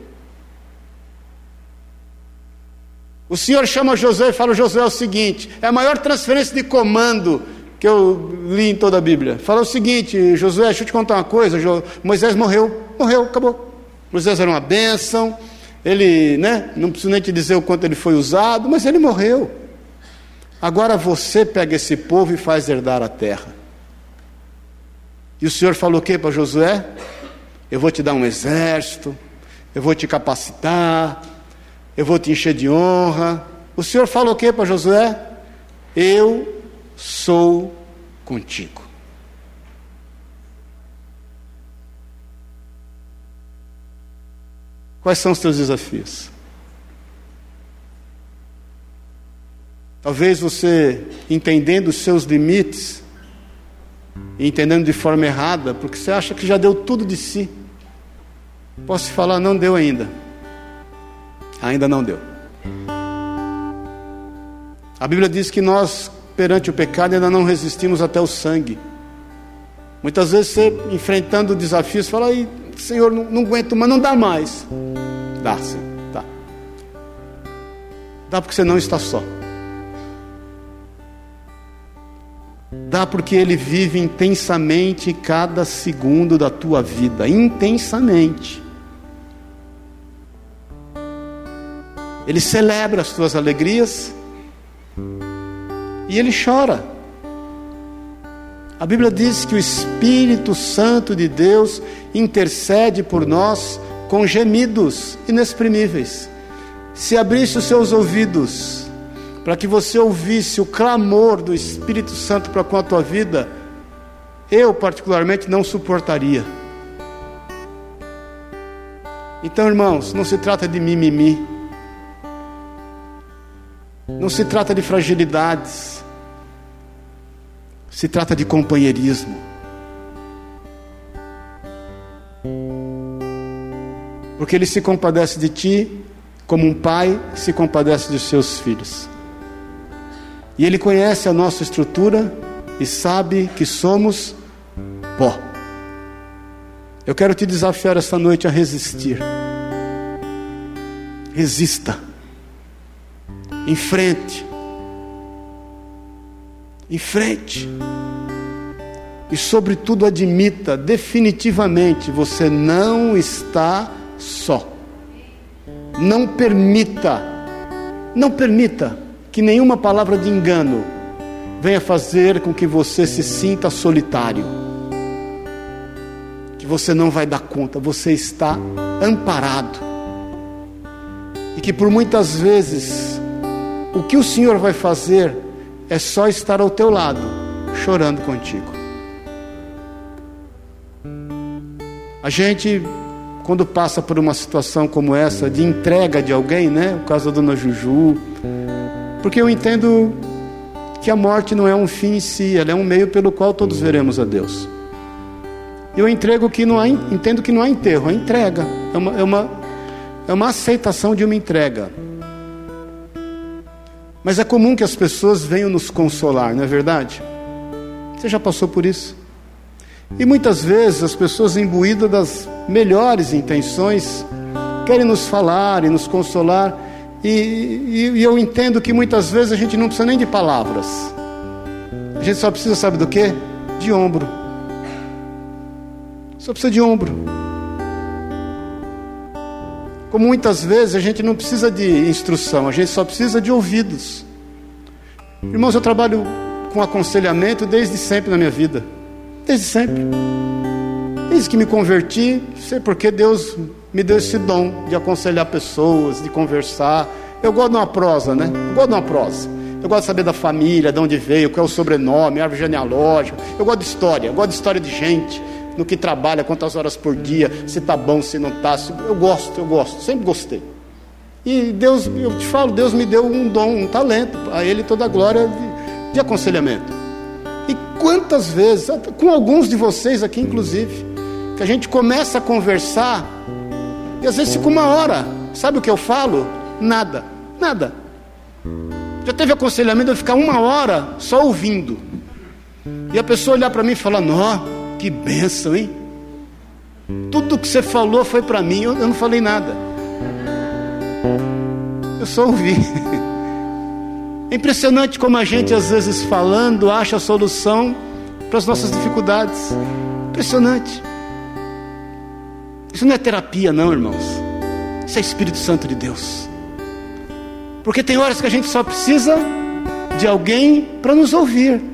Speaker 1: O Senhor chama Josué e fala: Josué é o seguinte, é a maior transferência de comando que eu li em toda a Bíblia. Fala o seguinte, Josué, deixa eu te contar uma coisa: Moisés morreu, morreu, acabou. Moisés era uma bênção, ele, né, não preciso nem te dizer o quanto ele foi usado, mas ele morreu. Agora você pega esse povo e faz herdar a terra. E o Senhor falou o que para Josué? eu vou te dar um exército, eu vou te capacitar, eu vou te encher de honra. O Senhor fala o que para Josué? Eu sou contigo. Quais são os teus desafios? Talvez você, entendendo os seus limites, entendendo de forma errada, porque você acha que já deu tudo de si. Posso te falar, não deu ainda. Ainda não deu. A Bíblia diz que nós, perante o pecado, ainda não resistimos até o sangue. Muitas vezes você, enfrentando desafios, fala, aí, Senhor, não, não aguento, mas não dá mais. Dá sim, dá. Dá porque você não está só. Dá porque Ele vive intensamente cada segundo da tua vida intensamente. Ele celebra as tuas alegrias e Ele chora. A Bíblia diz que o Espírito Santo de Deus intercede por nós com gemidos inexprimíveis. Se abrisse os seus ouvidos para que você ouvisse o clamor do Espírito Santo para com a tua vida, eu particularmente não suportaria. Então, irmãos, não se trata de mimimi, não se trata de fragilidades, se trata de companheirismo. Porque Ele se compadece de ti como um pai se compadece dos seus filhos. E Ele conhece a nossa estrutura e sabe que somos pó. Eu quero te desafiar esta noite a resistir. Resista. Em frente. Em frente. E, sobretudo, admita definitivamente: você não está só. Não permita, não permita que nenhuma palavra de engano venha fazer com que você se sinta solitário, que você não vai dar conta, você está amparado, e que por muitas vezes o que o Senhor vai fazer é só estar ao teu lado, chorando contigo. A gente, quando passa por uma situação como essa, de entrega de alguém, né? O caso da dona Juju, porque eu entendo que a morte não é um fim em si, ela é um meio pelo qual todos veremos a Deus. Eu entrego que não há, entendo que não há enterro, é entrega, é uma, é uma, é uma aceitação de uma entrega. Mas é comum que as pessoas venham nos consolar, não é verdade? Você já passou por isso? E muitas vezes as pessoas imbuídas das melhores intenções querem nos falar e nos consolar, e, e, e, eu entendo que muitas vezes a gente não precisa nem de palavras. A gente só precisa, sabe do que? De ombro. Só precisa de ombro. Como muitas vezes a gente não precisa de instrução, a gente só precisa de ouvidos. Irmãos, eu trabalho com aconselhamento desde sempre na minha vida. Desde sempre. Desde que me converti, sei porque Deus me deu esse dom de aconselhar pessoas, de conversar. Eu gosto de uma prosa, né? Eu gosto de uma prosa. Eu gosto de saber da família, de onde veio, qual é o sobrenome, árvore genealógica. Eu gosto de história, eu gosto de história de gente, no que trabalha, quantas horas por dia, se está bom, se não está. Eu gosto, eu gosto, sempre gostei. E Deus, eu te falo, Deus me deu um dom, um talento, a Ele toda a glória de, de aconselhamento. E quantas vezes, com alguns de vocês aqui inclusive, que a gente começa a conversar e às vezes fica uma hora. Sabe o que eu falo? Nada. Nada. Já teve aconselhamento de ficar uma hora só ouvindo. E a pessoa olhar para mim e falar: Nó, que benção, hein? Tudo que você falou foi para mim, eu não falei nada. Eu só ouvi. É impressionante como a gente, às vezes, falando, acha a solução para as nossas dificuldades. Impressionante. Isso não é terapia, não, irmãos. Isso é Espírito Santo de Deus. Porque tem horas que a gente só precisa de alguém para nos ouvir.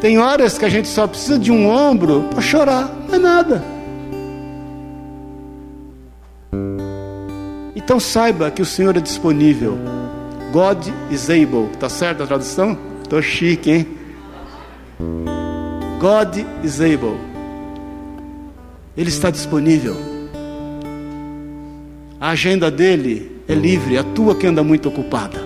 Speaker 1: Tem horas que a gente só precisa de um ombro para chorar, não é nada. Então saiba que o Senhor é disponível. God is able. Tá certo a tradução? Tô chique, hein? God is able. Ele está disponível. A agenda dele é livre, a tua que anda muito ocupada.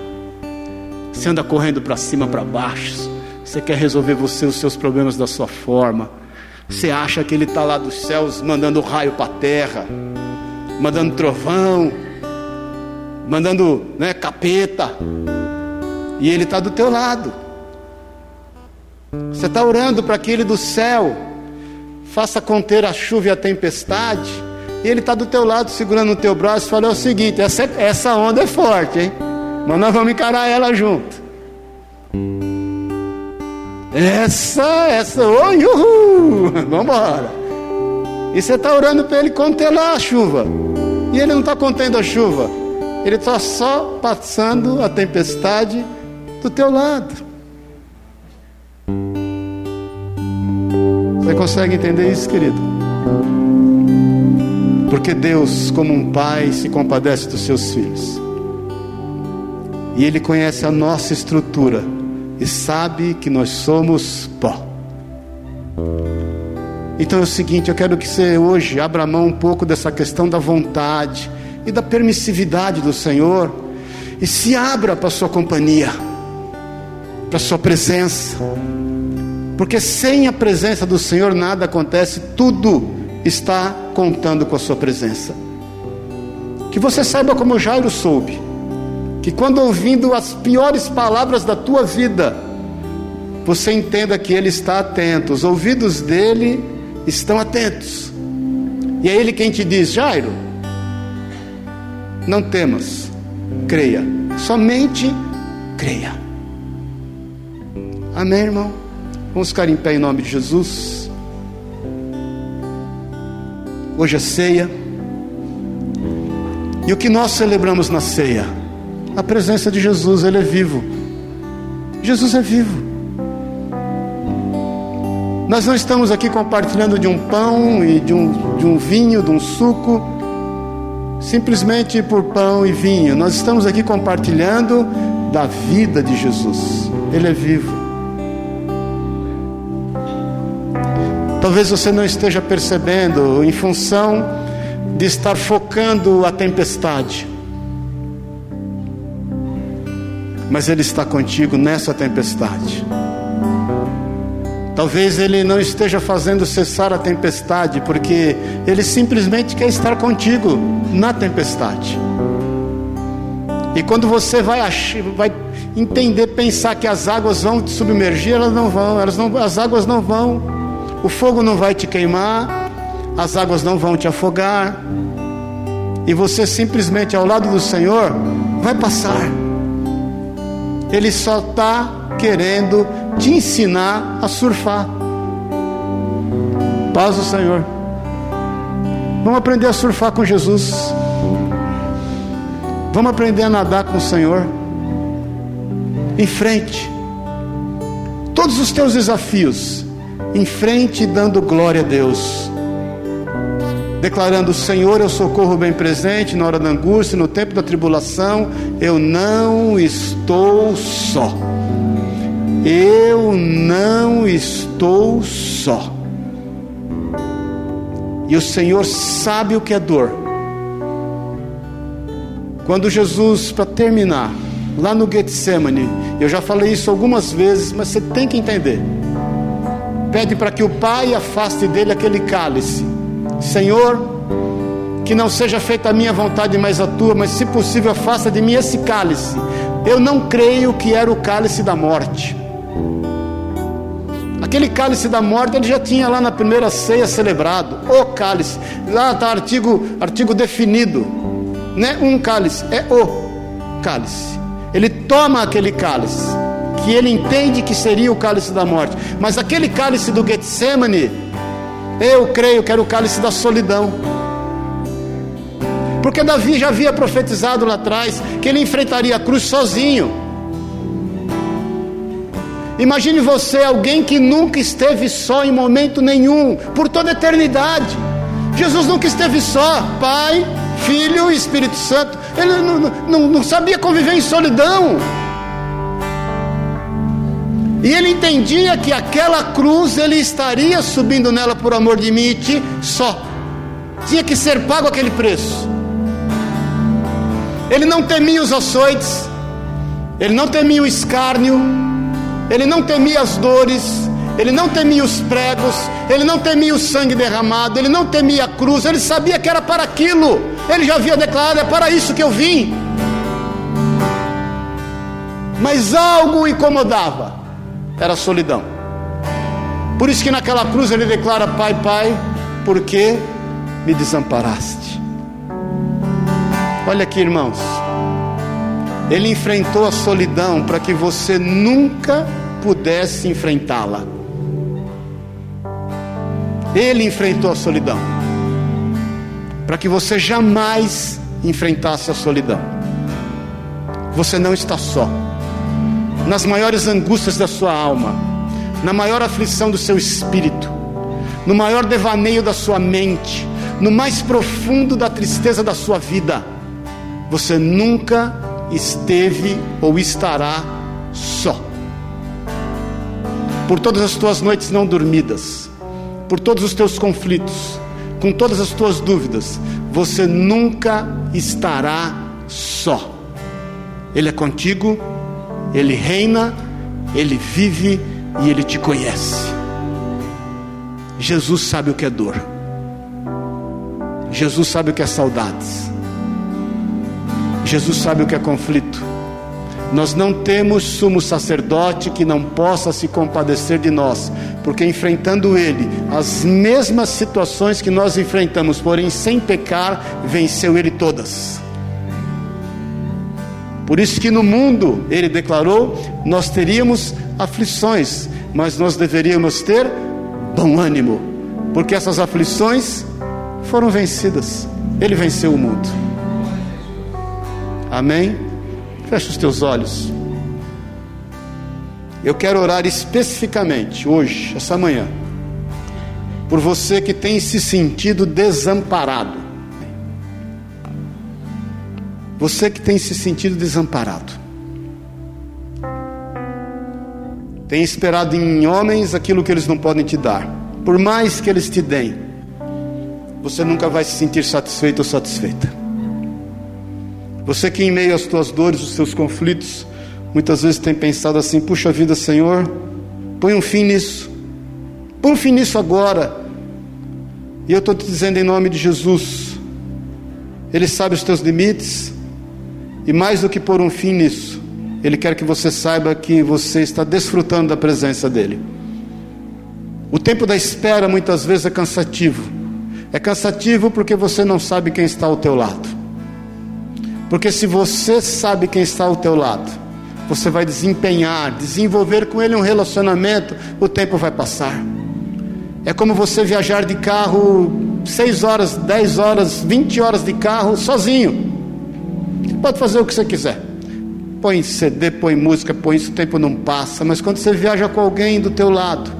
Speaker 1: Você anda correndo para cima, para baixo. Você quer resolver você os seus problemas da sua forma. Você acha que ele está lá dos céus mandando raio para a terra, mandando trovão, mandando né, capeta. E ele está do teu lado. Você está orando para que ele do céu faça conter a chuva e a tempestade. E ele está do teu lado, segurando o teu braço, e fala: é o seguinte, essa, essa onda é forte, hein? Mas nós vamos encarar ela junto. Essa, essa, oi, uhul, vamos embora. E você está orando para ele conter lá a chuva. E ele não está contendo a chuva. Ele está só passando a tempestade do teu lado. Você consegue entender isso, querido? Porque Deus, como um pai, se compadece dos seus filhos. E Ele conhece a nossa estrutura e sabe que nós somos pó. Então é o seguinte, eu quero que você hoje abra mão um pouco dessa questão da vontade e da permissividade do Senhor e se abra para a sua companhia, para a sua presença. Porque sem a presença do Senhor nada acontece, tudo está contando com a sua presença. Que você saiba como Jairo soube que quando ouvindo as piores palavras da tua vida, você entenda que Ele está atento, os ouvidos dele estão atentos. E é Ele quem te diz: Jairo, não temas, creia, somente creia. Amém, irmão? Vamos ficar em pé em nome de Jesus. Hoje é ceia. E o que nós celebramos na ceia? A presença de Jesus, ele é vivo. Jesus é vivo. Nós não estamos aqui compartilhando de um pão e de um, de um vinho, de um suco, simplesmente por pão e vinho. Nós estamos aqui compartilhando da vida de Jesus. Ele é vivo. Talvez você não esteja percebendo, em função de estar focando a tempestade. Mas Ele está contigo nessa tempestade. Talvez Ele não esteja fazendo cessar a tempestade, porque Ele simplesmente quer estar contigo na tempestade. E quando você vai, vai entender, pensar que as águas vão te submergir, elas não vão, elas não, as águas não vão, o fogo não vai te queimar, as águas não vão te afogar, e você simplesmente ao lado do Senhor vai passar. Ele só está querendo te ensinar a surfar. Paz do Senhor. Vamos aprender a surfar com Jesus. Vamos aprender a nadar com o Senhor. Em frente. Todos os teus desafios. Em frente, dando glória a Deus declarando: Senhor, eu socorro bem presente na hora da angústia, no tempo da tribulação, eu não estou só. Eu não estou só. E o Senhor sabe o que é dor. Quando Jesus, para terminar, lá no Getsemane, eu já falei isso algumas vezes, mas você tem que entender. Pede para que o Pai afaste dele aquele cálice Senhor, que não seja feita a minha vontade, mas a tua, mas se possível, afasta de mim esse cálice. Eu não creio que era o cálice da morte. Aquele cálice da morte ele já tinha lá na primeira ceia celebrado. O cálice. Lá está artigo, artigo definido. Não é um cálice, é o cálice. Ele toma aquele cálice, que ele entende que seria o cálice da morte. Mas aquele cálice do Getsemane, eu creio que era o cálice da solidão. Porque Davi já havia profetizado lá atrás que ele enfrentaria a cruz sozinho. Imagine você, alguém que nunca esteve só em momento nenhum, por toda a eternidade. Jesus nunca esteve só, Pai, Filho e Espírito Santo. Ele não, não, não sabia conviver em solidão. E ele entendia que aquela cruz ele estaria subindo nela por amor de mim e ti só. Tinha que ser pago aquele preço. Ele não temia os açoites, ele não temia o escárnio, ele não temia as dores, ele não temia os pregos, ele não temia o sangue derramado, ele não temia a cruz, ele sabia que era para aquilo, ele já havia declarado: é para isso que eu vim. Mas algo incomodava, era a solidão. Por isso que naquela cruz ele declara: Pai, Pai, por que me desamparaste? Olha aqui, irmãos. Ele enfrentou a solidão para que você nunca pudesse enfrentá-la. Ele enfrentou a solidão para que você jamais enfrentasse a solidão. Você não está só. Nas maiores angústias da sua alma, na maior aflição do seu espírito, no maior devaneio da sua mente, no mais profundo da tristeza da sua vida, você nunca esteve ou estará só. Por todas as tuas noites não dormidas, por todos os teus conflitos, com todas as tuas dúvidas, você nunca estará só. Ele é contigo, ele reina, ele vive e ele te conhece. Jesus sabe o que é dor. Jesus sabe o que é saudades. Jesus sabe o que é conflito. Nós não temos sumo sacerdote que não possa se compadecer de nós, porque enfrentando ele as mesmas situações que nós enfrentamos, porém sem pecar, venceu ele todas. Por isso que no mundo, ele declarou, nós teríamos aflições, mas nós deveríamos ter bom ânimo, porque essas aflições foram vencidas. Ele venceu o mundo. Amém? Feche os teus olhos. Eu quero orar especificamente hoje, essa manhã, por você que tem se sentido desamparado. Você que tem se sentido desamparado. Tem esperado em homens aquilo que eles não podem te dar. Por mais que eles te deem, você nunca vai se sentir satisfeito ou satisfeita. Você que em meio às tuas dores, os seus conflitos, muitas vezes tem pensado assim: puxa vida, Senhor, põe um fim nisso, põe um fim nisso agora. E eu estou te dizendo em nome de Jesus, Ele sabe os teus limites, e mais do que pôr um fim nisso, Ele quer que você saiba que você está desfrutando da presença dEle. O tempo da espera muitas vezes é cansativo, é cansativo porque você não sabe quem está ao teu lado. Porque se você sabe quem está ao teu lado, você vai desempenhar, desenvolver com ele um relacionamento, o tempo vai passar. É como você viajar de carro 6 horas, 10 horas, 20 horas de carro sozinho. Você pode fazer o que você quiser. Põe CD, põe música, põe isso, o tempo não passa. Mas quando você viaja com alguém do teu lado,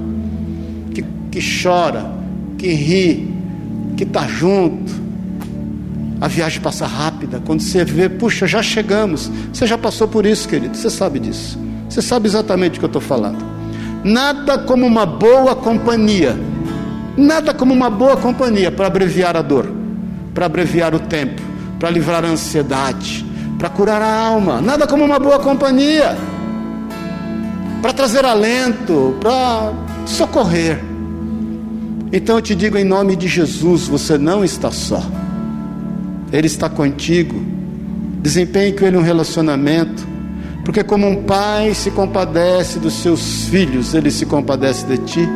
Speaker 1: que, que chora, que ri, que está junto, a viagem passa rápida. Quando você vê, puxa, já chegamos. Você já passou por isso, querido. Você sabe disso. Você sabe exatamente o que eu estou falando. Nada como uma boa companhia. Nada como uma boa companhia para abreviar a dor, para abreviar o tempo, para livrar a ansiedade, para curar a alma. Nada como uma boa companhia para trazer alento, para socorrer. Então eu te digo em nome de Jesus: você não está só. Ele está contigo. Desempenhe com Ele um relacionamento, porque, como um pai se compadece dos seus filhos, Ele se compadece de ti.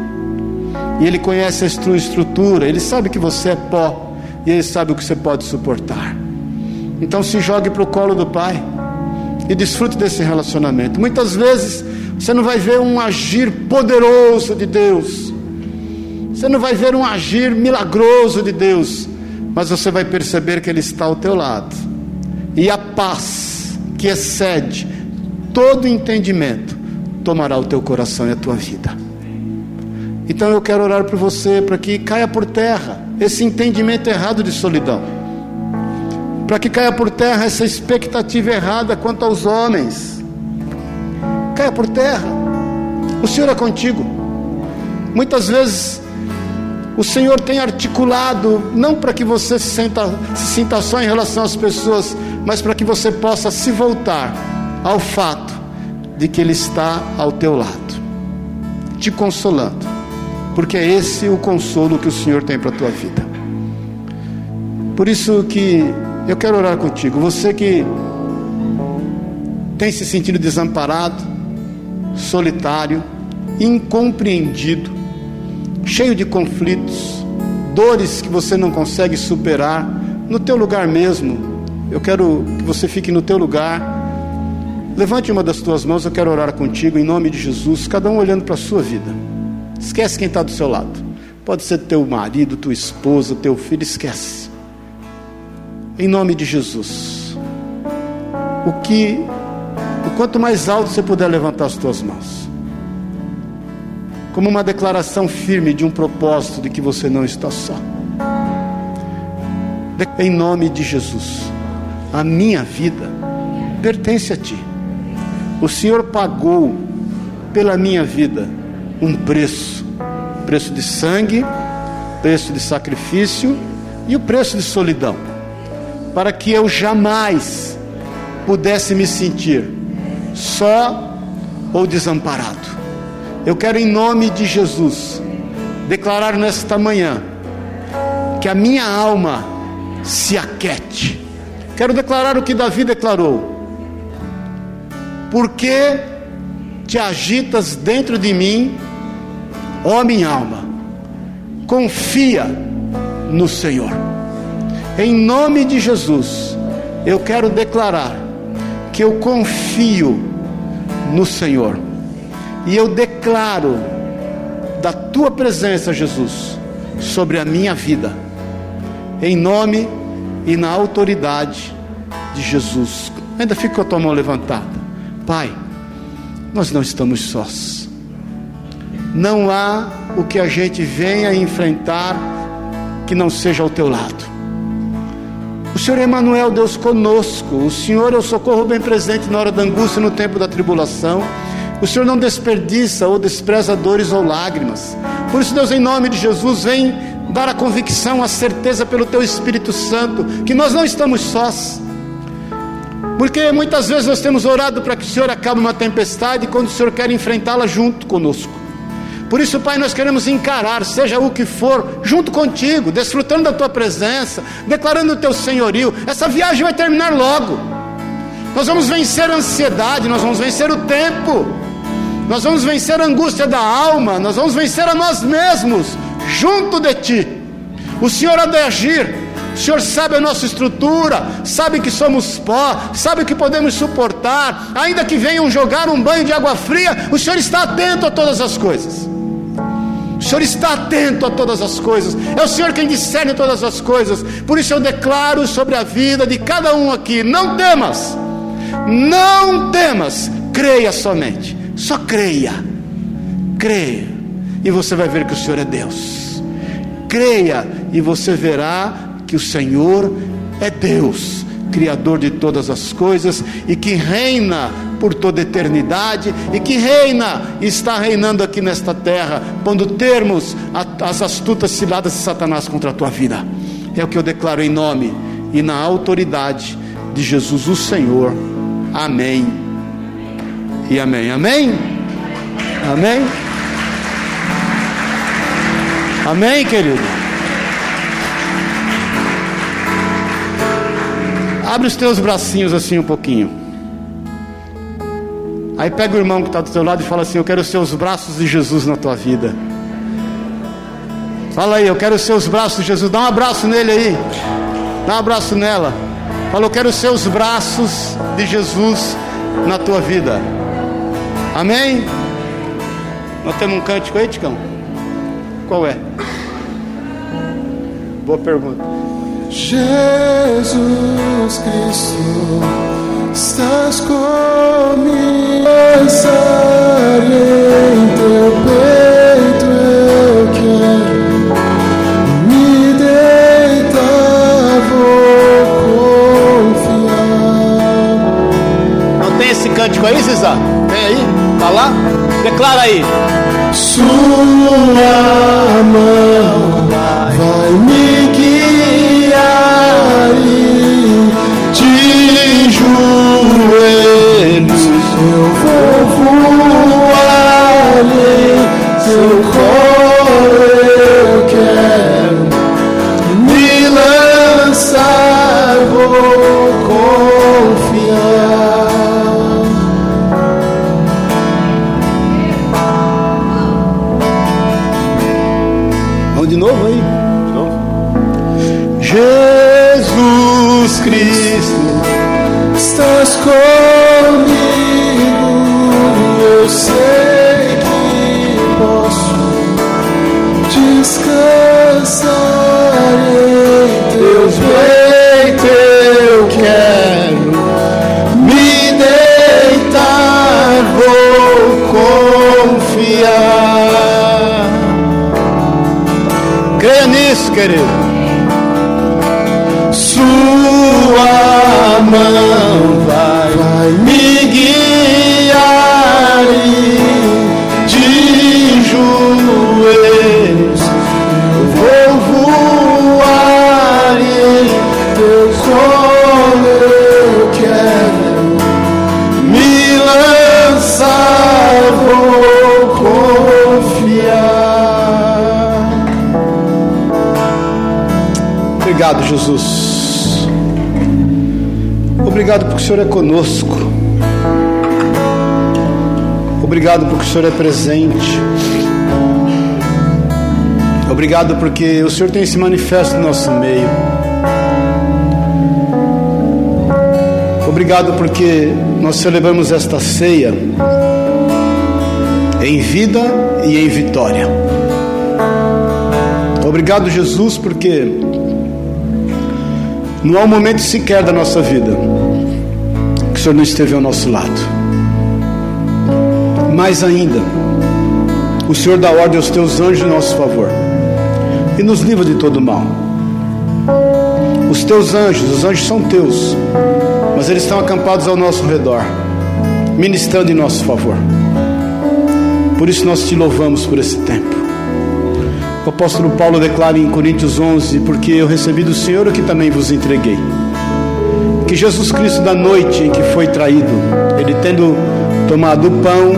Speaker 1: E Ele conhece a tua estrutura, Ele sabe que você é pó, e Ele sabe o que você pode suportar. Então, se jogue para o colo do Pai e desfrute desse relacionamento. Muitas vezes você não vai ver um agir poderoso de Deus, você não vai ver um agir milagroso de Deus, mas você vai perceber que Ele está ao teu lado. E a paz que excede todo entendimento, tomará o teu coração e a tua vida. Então eu quero orar por você para que caia por terra esse entendimento errado de solidão. Para que caia por terra essa expectativa errada quanto aos homens. Caia por terra. O Senhor é contigo. Muitas vezes o Senhor tem articulado, não para que você se sinta, se sinta só em relação às pessoas, mas para que você possa se voltar ao fato de que Ele está ao teu lado, te consolando, porque é esse o consolo que o Senhor tem para a tua vida. Por isso que eu quero orar contigo, você que tem se sentido desamparado, solitário, incompreendido, cheio de conflitos, dores que você não consegue superar, no teu lugar mesmo. Eu quero que você fique no teu lugar. Levante uma das tuas mãos, eu quero orar contigo em nome de Jesus, cada um olhando para a sua vida. Esquece quem está do seu lado. Pode ser teu marido, tua esposa, teu filho, esquece. Em nome de Jesus. O que o quanto mais alto você puder levantar as tuas mãos como uma declaração firme de um propósito de que você não está só. Em nome de Jesus, a minha vida pertence a Ti. O Senhor pagou pela minha vida um preço preço de sangue, preço de sacrifício e o preço de solidão para que eu jamais pudesse me sentir só ou desamparado. Eu quero, em nome de Jesus, declarar nesta manhã que a minha alma se aquete. Quero declarar o que Davi declarou. Porque te agitas dentro de mim, ó minha alma, confia no Senhor. Em nome de Jesus, eu quero declarar que eu confio no Senhor e eu declaro da tua presença, Jesus, sobre a minha vida, em nome e na autoridade de Jesus. Ainda fica com a tua mão levantada. Pai, nós não estamos sós. Não há o que a gente venha enfrentar que não seja ao teu lado. O Senhor Emmanuel, Deus conosco. O Senhor é o socorro bem presente na hora da angústia e no tempo da tribulação. O Senhor não desperdiça ou despreza dores ou lágrimas. Por isso, Deus, em nome de Jesus, vem dar a convicção, a certeza pelo Teu Espírito Santo, que nós não estamos sós. Porque muitas vezes nós temos orado para que o Senhor acabe uma tempestade quando o Senhor quer enfrentá-la junto conosco. Por isso, Pai, nós queremos encarar, seja o que for, junto contigo, desfrutando da tua presença, declarando o teu senhorio. Essa viagem vai terminar logo. Nós vamos vencer a ansiedade, nós vamos vencer o tempo nós vamos vencer a angústia da alma, nós vamos vencer a nós mesmos, junto de Ti. O Senhor há de agir, o Senhor sabe a nossa estrutura, sabe que somos pó, sabe que podemos suportar, ainda que venham jogar um banho de água fria, o Senhor está atento a todas as coisas. O Senhor está atento a todas as coisas, é o Senhor quem discerne todas as coisas, por isso eu declaro sobre a vida de cada um aqui: não temas, não temas, creia somente. Só creia, creia, e você vai ver que o Senhor é Deus. Creia, e você verá que o Senhor é Deus, Criador de todas as coisas e que reina por toda eternidade e que reina e está reinando aqui nesta terra, pondo termos às astutas ciladas de Satanás contra a tua vida. É o que eu declaro em nome e na autoridade de Jesus, o Senhor. Amém e amém. Amém? Amém? Amém, querido? Abre os teus bracinhos assim um pouquinho. Aí pega o irmão que está do teu lado e fala assim: Eu quero os seus braços de Jesus na tua vida. Fala aí, eu quero os seus braços de Jesus. Dá um abraço nele aí. Dá um abraço nela. Fala, eu quero os seus braços de Jesus na tua vida. Amém? Nós temos um cântico aí, Ticão? Qual é? Boa pergunta.
Speaker 2: Jesus Cristo,
Speaker 3: Estás comigo,
Speaker 1: Senhor é conosco. Obrigado porque o Senhor é presente. Obrigado porque o Senhor tem se manifesto no nosso meio. Obrigado porque nós celebramos esta ceia em vida e em vitória. Obrigado, Jesus, porque não há um momento sequer da nossa vida o Senhor não esteve ao nosso lado. Mais ainda, o Senhor dá ordem aos teus anjos em nosso favor e nos livra de todo mal. Os teus anjos, os anjos são teus, mas eles estão acampados ao nosso redor, ministrando em nosso favor. Por isso nós te louvamos por esse tempo. O apóstolo Paulo declara em Coríntios 11: Porque eu recebi do Senhor o que também vos entreguei. Que Jesus Cristo, da noite em que foi traído, ele tendo tomado o pão,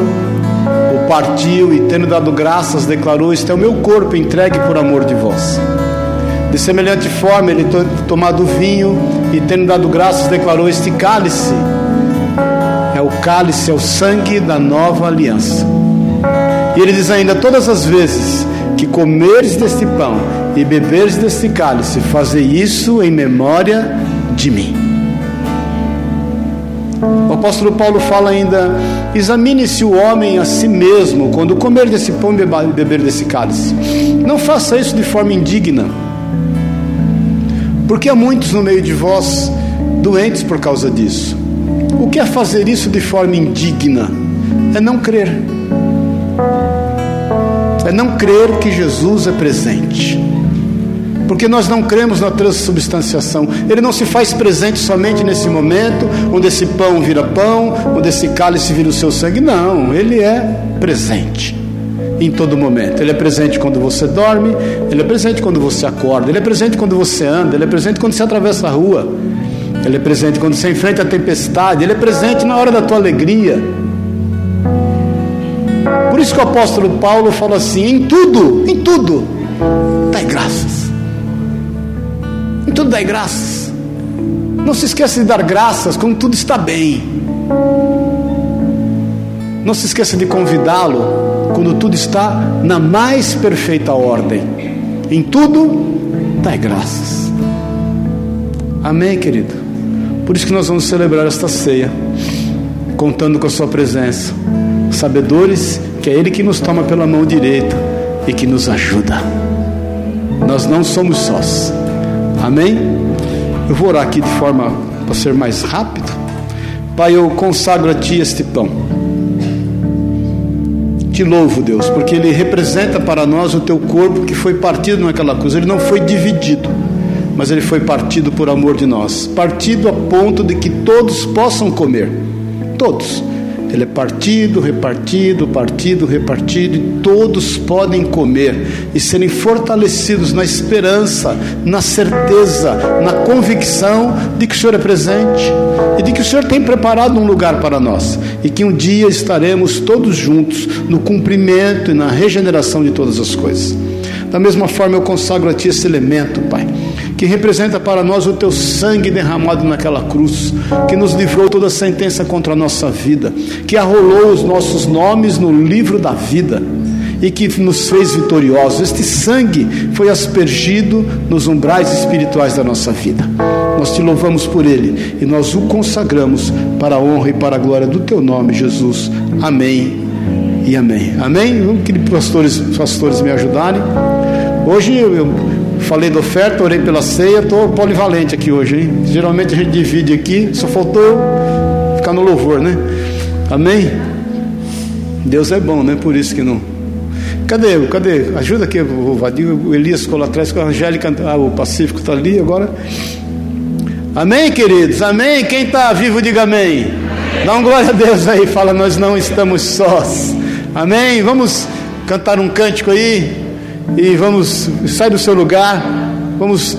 Speaker 1: o partiu e tendo dado graças, declarou: Este é o meu corpo entregue por amor de vós. De semelhante forma, ele tomado o vinho e tendo dado graças, declarou: Este cálice é o cálice, é o sangue da nova aliança. E ele diz ainda: Todas as vezes que comeres deste pão e beberes deste cálice, fazei isso em memória de mim. O apóstolo Paulo fala ainda: examine-se o homem a si mesmo quando comer desse pão e beber desse cálice. Não faça isso de forma indigna, porque há muitos no meio de vós doentes por causa disso. O que é fazer isso de forma indigna? É não crer é não crer que Jesus é presente. Porque nós não cremos na transubstanciação. Ele não se faz presente somente nesse momento, onde esse pão vira pão, onde esse cálice vira o seu sangue. Não, ele é presente em todo momento. Ele é presente quando você dorme, ele é presente quando você acorda, ele é presente quando você anda, ele é presente quando você atravessa a rua, ele é presente quando você enfrenta a tempestade, ele é presente na hora da tua alegria. Por isso que o apóstolo Paulo fala assim: em tudo, em tudo, dai graças. Tudo dai graças. Não se esqueça de dar graças quando tudo está bem. Não se esqueça de convidá-lo quando tudo está na mais perfeita ordem. Em tudo, dai graças. Amém, querido? Por isso que nós vamos celebrar esta ceia, contando com a Sua presença, sabedores que é Ele que nos toma pela mão direita e que nos ajuda. Nós não somos sós. Amém? Eu vou orar aqui de forma para ser mais rápido. Pai, eu consagro a Ti este pão. Te louvo, Deus, porque ele representa para nós o Teu corpo que foi partido naquela cruz. Ele não foi dividido, mas ele foi partido por amor de nós partido a ponto de que todos possam comer. Todos ele é partido, repartido, partido, repartido, e todos podem comer e serem fortalecidos na esperança, na certeza, na convicção de que o Senhor é presente e de que o Senhor tem preparado um lugar para nós e que um dia estaremos todos juntos no cumprimento e na regeneração de todas as coisas. Da mesma forma, eu consagro a Ti esse elemento, Pai que representa para nós o teu sangue derramado naquela cruz, que nos livrou toda sentença contra a nossa vida, que arrolou os nossos nomes no livro da vida e que nos fez vitoriosos. Este sangue foi aspergido nos umbrais espirituais da nossa vida. Nós te louvamos por ele e nós o consagramos para a honra e para a glória do teu nome, Jesus. Amém e amém. Amém? Vamos que pastores, pastores me ajudarem. Hoje eu falei da oferta, orei pela ceia, estou polivalente aqui hoje, hein? Geralmente a gente divide aqui, só faltou ficar no louvor, né? Amém? Deus é bom, né? Por isso que não. Cadê? Cadê? Ajuda aqui o Vadio, o Elias ficou lá atrás com a Angélica, ah, o Pacífico está ali agora. Amém, queridos? Amém? Quem está vivo, diga amém. Dá um glória a Deus aí, fala, nós não estamos sós. Amém? Vamos cantar um cântico aí. E vamos, sai do seu lugar, vamos.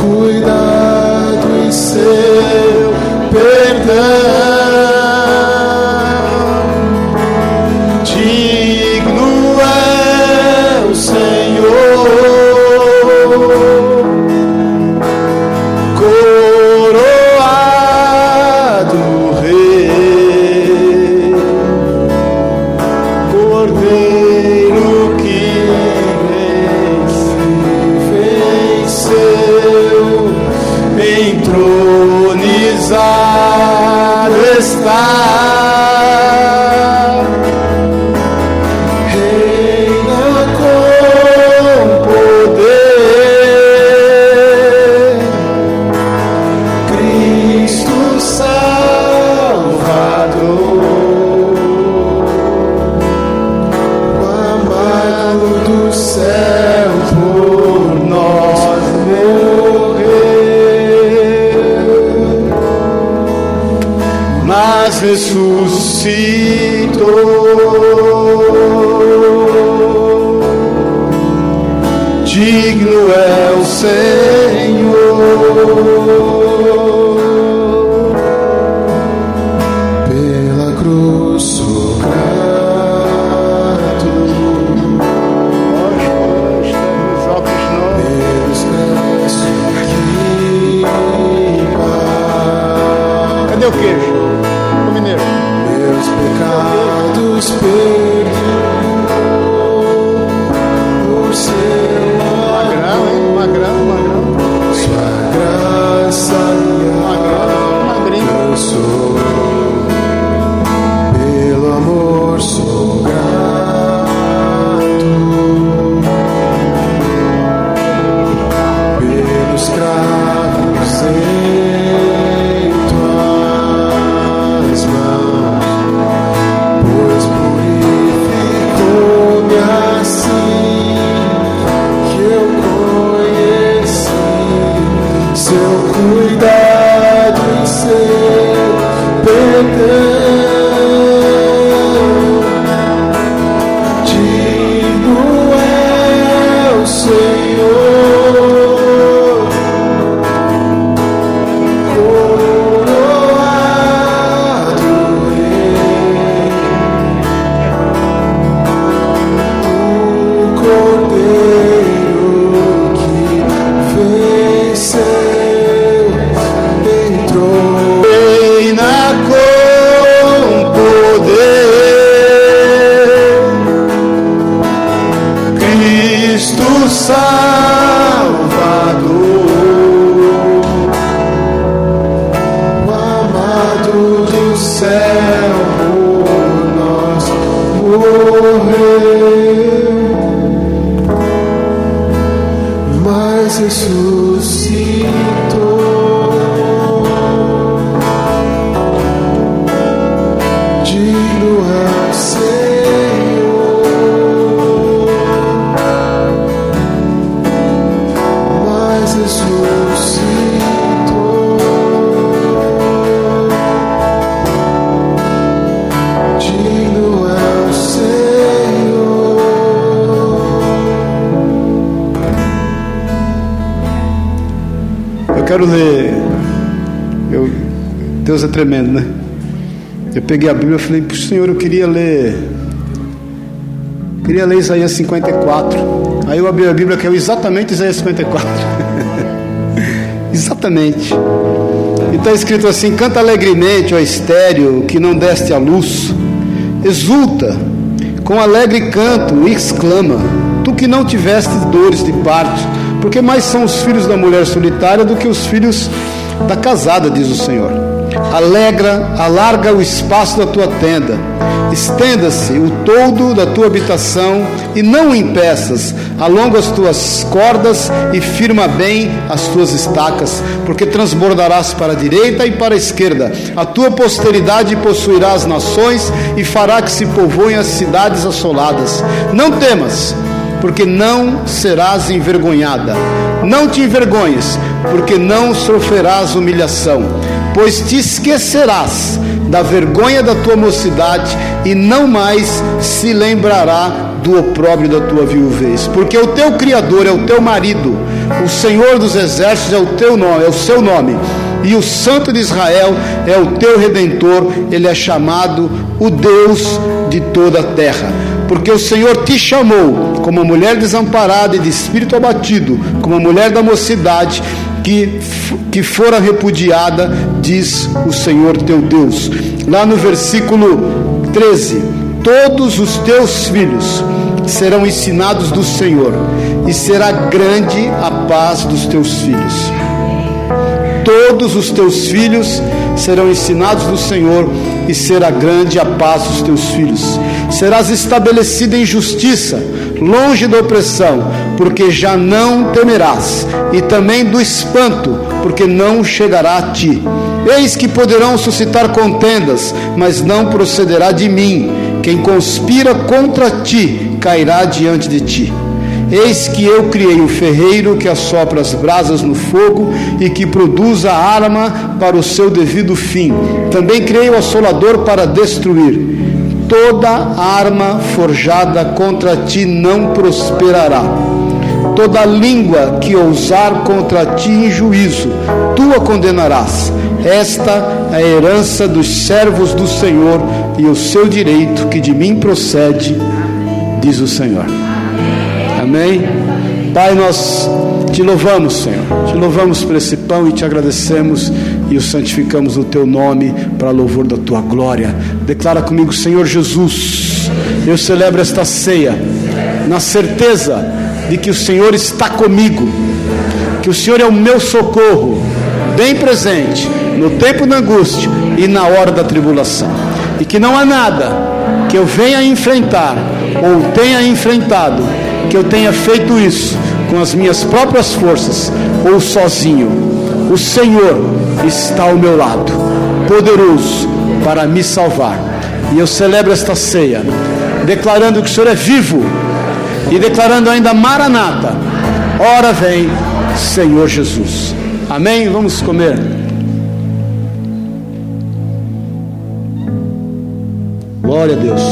Speaker 3: Cuidado em ser
Speaker 1: Deus é tremendo, né? Eu peguei a Bíblia e falei, Puxa, Senhor, eu queria ler. Queria ler Isaías 54. Aí eu abri a Bíblia que é exatamente Isaías 54. exatamente. E está escrito assim: Canta alegremente, ó estéreo, que não deste a luz. Exulta, com alegre canto, e exclama: Tu que não tiveste dores de parto, porque mais são os filhos da mulher solitária do que os filhos da casada, diz o Senhor. Alegra, alarga o espaço da tua tenda, estenda-se o todo da tua habitação e não o impeças, alonga as tuas cordas e firma bem as tuas estacas, porque transbordarás para a direita e para a esquerda. A tua posteridade possuirá as nações e fará que se povoem as cidades assoladas. Não temas, porque não serás envergonhada. Não te envergonhes, porque não sofrerás humilhação pois te esquecerás da vergonha da tua mocidade e não mais se lembrará do opróbrio da tua viuvez, porque o teu Criador é o teu marido, o Senhor dos exércitos é o teu nome, é o seu nome, e o Santo de Israel é o teu redentor, ele é chamado o Deus de toda a terra. Porque o Senhor te chamou como mulher desamparada e de espírito abatido, como mulher da mocidade, que, que fora repudiada, diz o Senhor teu Deus. Lá no versículo 13: Todos os teus filhos serão ensinados do Senhor, e será grande a paz dos teus filhos. Todos os teus filhos serão ensinados do Senhor, e será grande a paz dos teus filhos. Serás estabelecida em justiça, longe da opressão, porque já não temerás, e também do espanto, porque não chegará a ti. Eis que poderão suscitar contendas, mas não procederá de mim. Quem conspira contra ti cairá diante de ti. Eis que eu criei o ferreiro que assopra as brasas no fogo e que produz a arma para o seu devido fim. Também criei o assolador para destruir. Toda arma forjada contra ti não prosperará. Toda língua que ousar contra ti em juízo, tu a condenarás. Esta é a herança dos servos do Senhor e o seu direito que de mim procede, diz o Senhor. Amém? Pai, nós te louvamos, Senhor. Te louvamos por esse pão e te agradecemos e o santificamos no teu nome para louvor da tua glória. Declara comigo, Senhor Jesus, eu celebro esta ceia na certeza de que o Senhor está comigo, que o Senhor é o meu socorro, bem presente no tempo da angústia e na hora da tribulação, e que não há nada que eu venha enfrentar ou tenha enfrentado que eu tenha feito isso com as minhas próprias forças ou sozinho. O Senhor está ao meu lado, poderoso para me salvar. E eu celebro esta ceia, declarando que o Senhor é vivo e declarando ainda Maranata. Ora vem, Senhor Jesus. Amém? Vamos comer. Glória a Deus.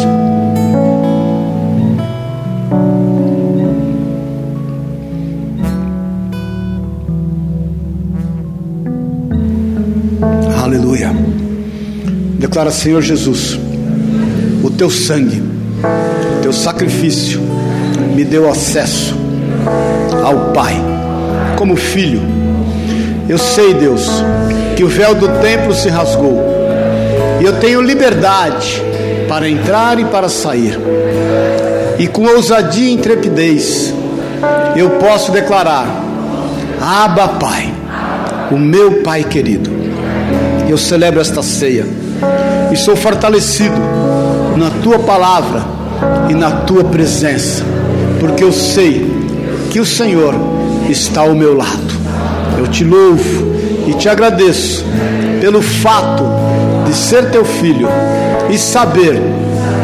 Speaker 1: Aleluia. Declara, Senhor Jesus, o teu sangue, o teu sacrifício me deu acesso ao Pai, como filho. Eu sei, Deus, que o véu do templo se rasgou e eu tenho liberdade para entrar e para sair. E com ousadia e intrepidez, eu posso declarar: Abba, Pai, o meu Pai querido. Eu celebro esta ceia e sou fortalecido na tua palavra e na tua presença, porque eu sei que o Senhor está ao meu lado. Eu te louvo e te agradeço pelo fato de ser teu filho e saber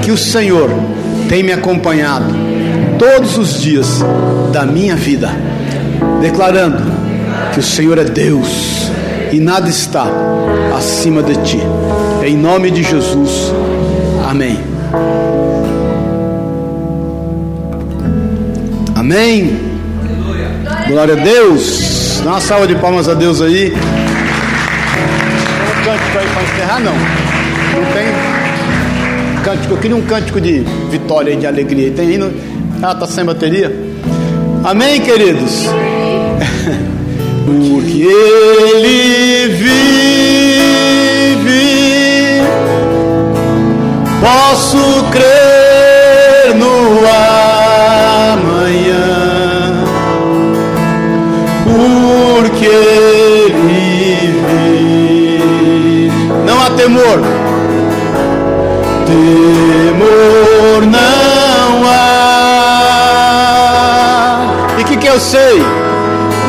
Speaker 1: que o Senhor tem me acompanhado todos os dias da minha vida, declarando que o Senhor é Deus e nada está acima de ti. Em nome de Jesus. Amém. Amém. Glória a Deus. Dá uma salva de palmas a Deus aí. Um cântico aí para encerrar, não. Não tem cântico. Eu queria um cântico de vitória e de alegria. Tem aí? No... Ah, tá sem bateria? Amém, queridos? Porque Ele vive, posso crer sei?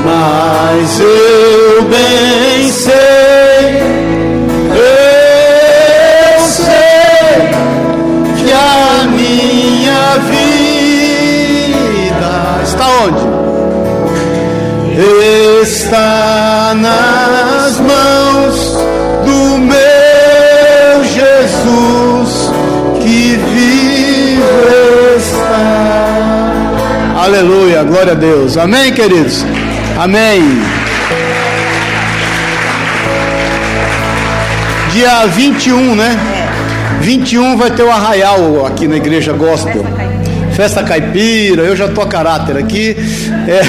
Speaker 1: mas eu bem sei, eu sei que a minha vida está onde? Está nas Aleluia, glória a Deus. Amém, queridos. Amém. Dia 21, né? 21 vai ter o arraial aqui na igreja gospel. Festa caipira, eu já tô a caráter aqui. É,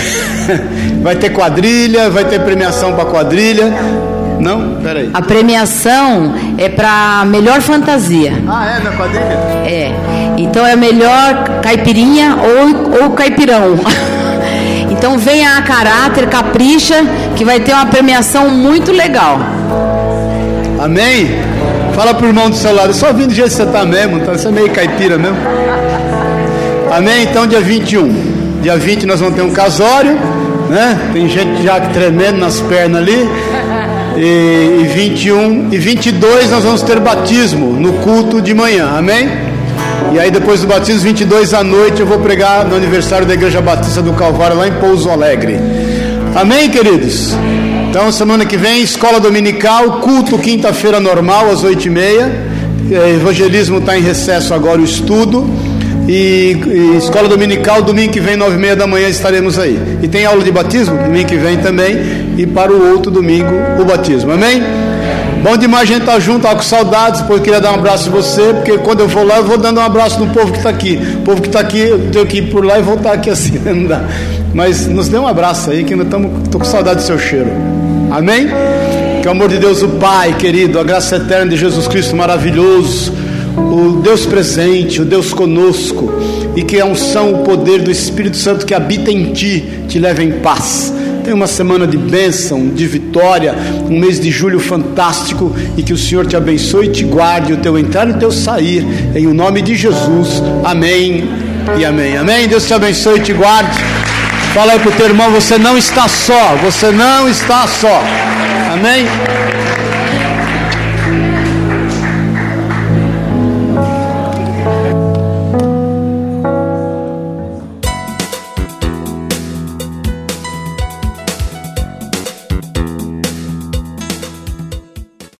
Speaker 1: vai ter quadrilha, vai ter premiação para quadrilha. Não? Peraí.
Speaker 3: A premiação é para melhor fantasia.
Speaker 1: Ah, é? Na quadrilha?
Speaker 3: É. Então é melhor caipirinha ou, ou caipirão. Então venha a caráter, capricha, que vai ter uma premiação muito legal.
Speaker 1: Amém? Fala pro irmão do seu lado, só vindo do jeito que você tá mesmo, tá? Você é meio caipira mesmo. Amém? Então dia 21. Dia 20 nós vamos ter um casório, né? Tem gente já tremendo nas pernas ali. E, e 21 e 22 nós vamos ter batismo no culto de manhã. Amém? E aí depois do batismo, 22 à noite, eu vou pregar no aniversário da Igreja Batista do Calvário, lá em Pouso Alegre. Amém, queridos? Então, semana que vem, escola dominical, culto quinta-feira normal, às 8h30. É, evangelismo está em recesso agora, o estudo. E, e, escola dominical, domingo que vem, nove e meia da manhã, estaremos aí. E tem aula de batismo, domingo que vem também. E para o outro domingo, o batismo. Amém? Bom demais a gente estar tá junto, estava com saudades, porque queria dar um abraço em você, porque quando eu vou lá, eu vou dando um abraço no povo que está aqui. O povo que está aqui, eu tenho que ir por lá e voltar aqui assim, não dá. Mas nos dê um abraço aí, que ainda estou com saudade do seu cheiro. Amém? Que o amor de Deus, o Pai querido, a graça eterna de Jesus Cristo maravilhoso, o Deus presente, o Deus conosco, e que a unção, o poder do Espírito Santo que habita em ti, te leve em paz Tenha uma semana de bênção, de vitória, um mês de julho fantástico e que o Senhor te abençoe e te guarde o teu entrar e o teu sair, em o nome de Jesus. Amém e amém. Amém. Deus te abençoe e te guarde. Fala aí para o teu irmão: você não está só, você não está só. Amém.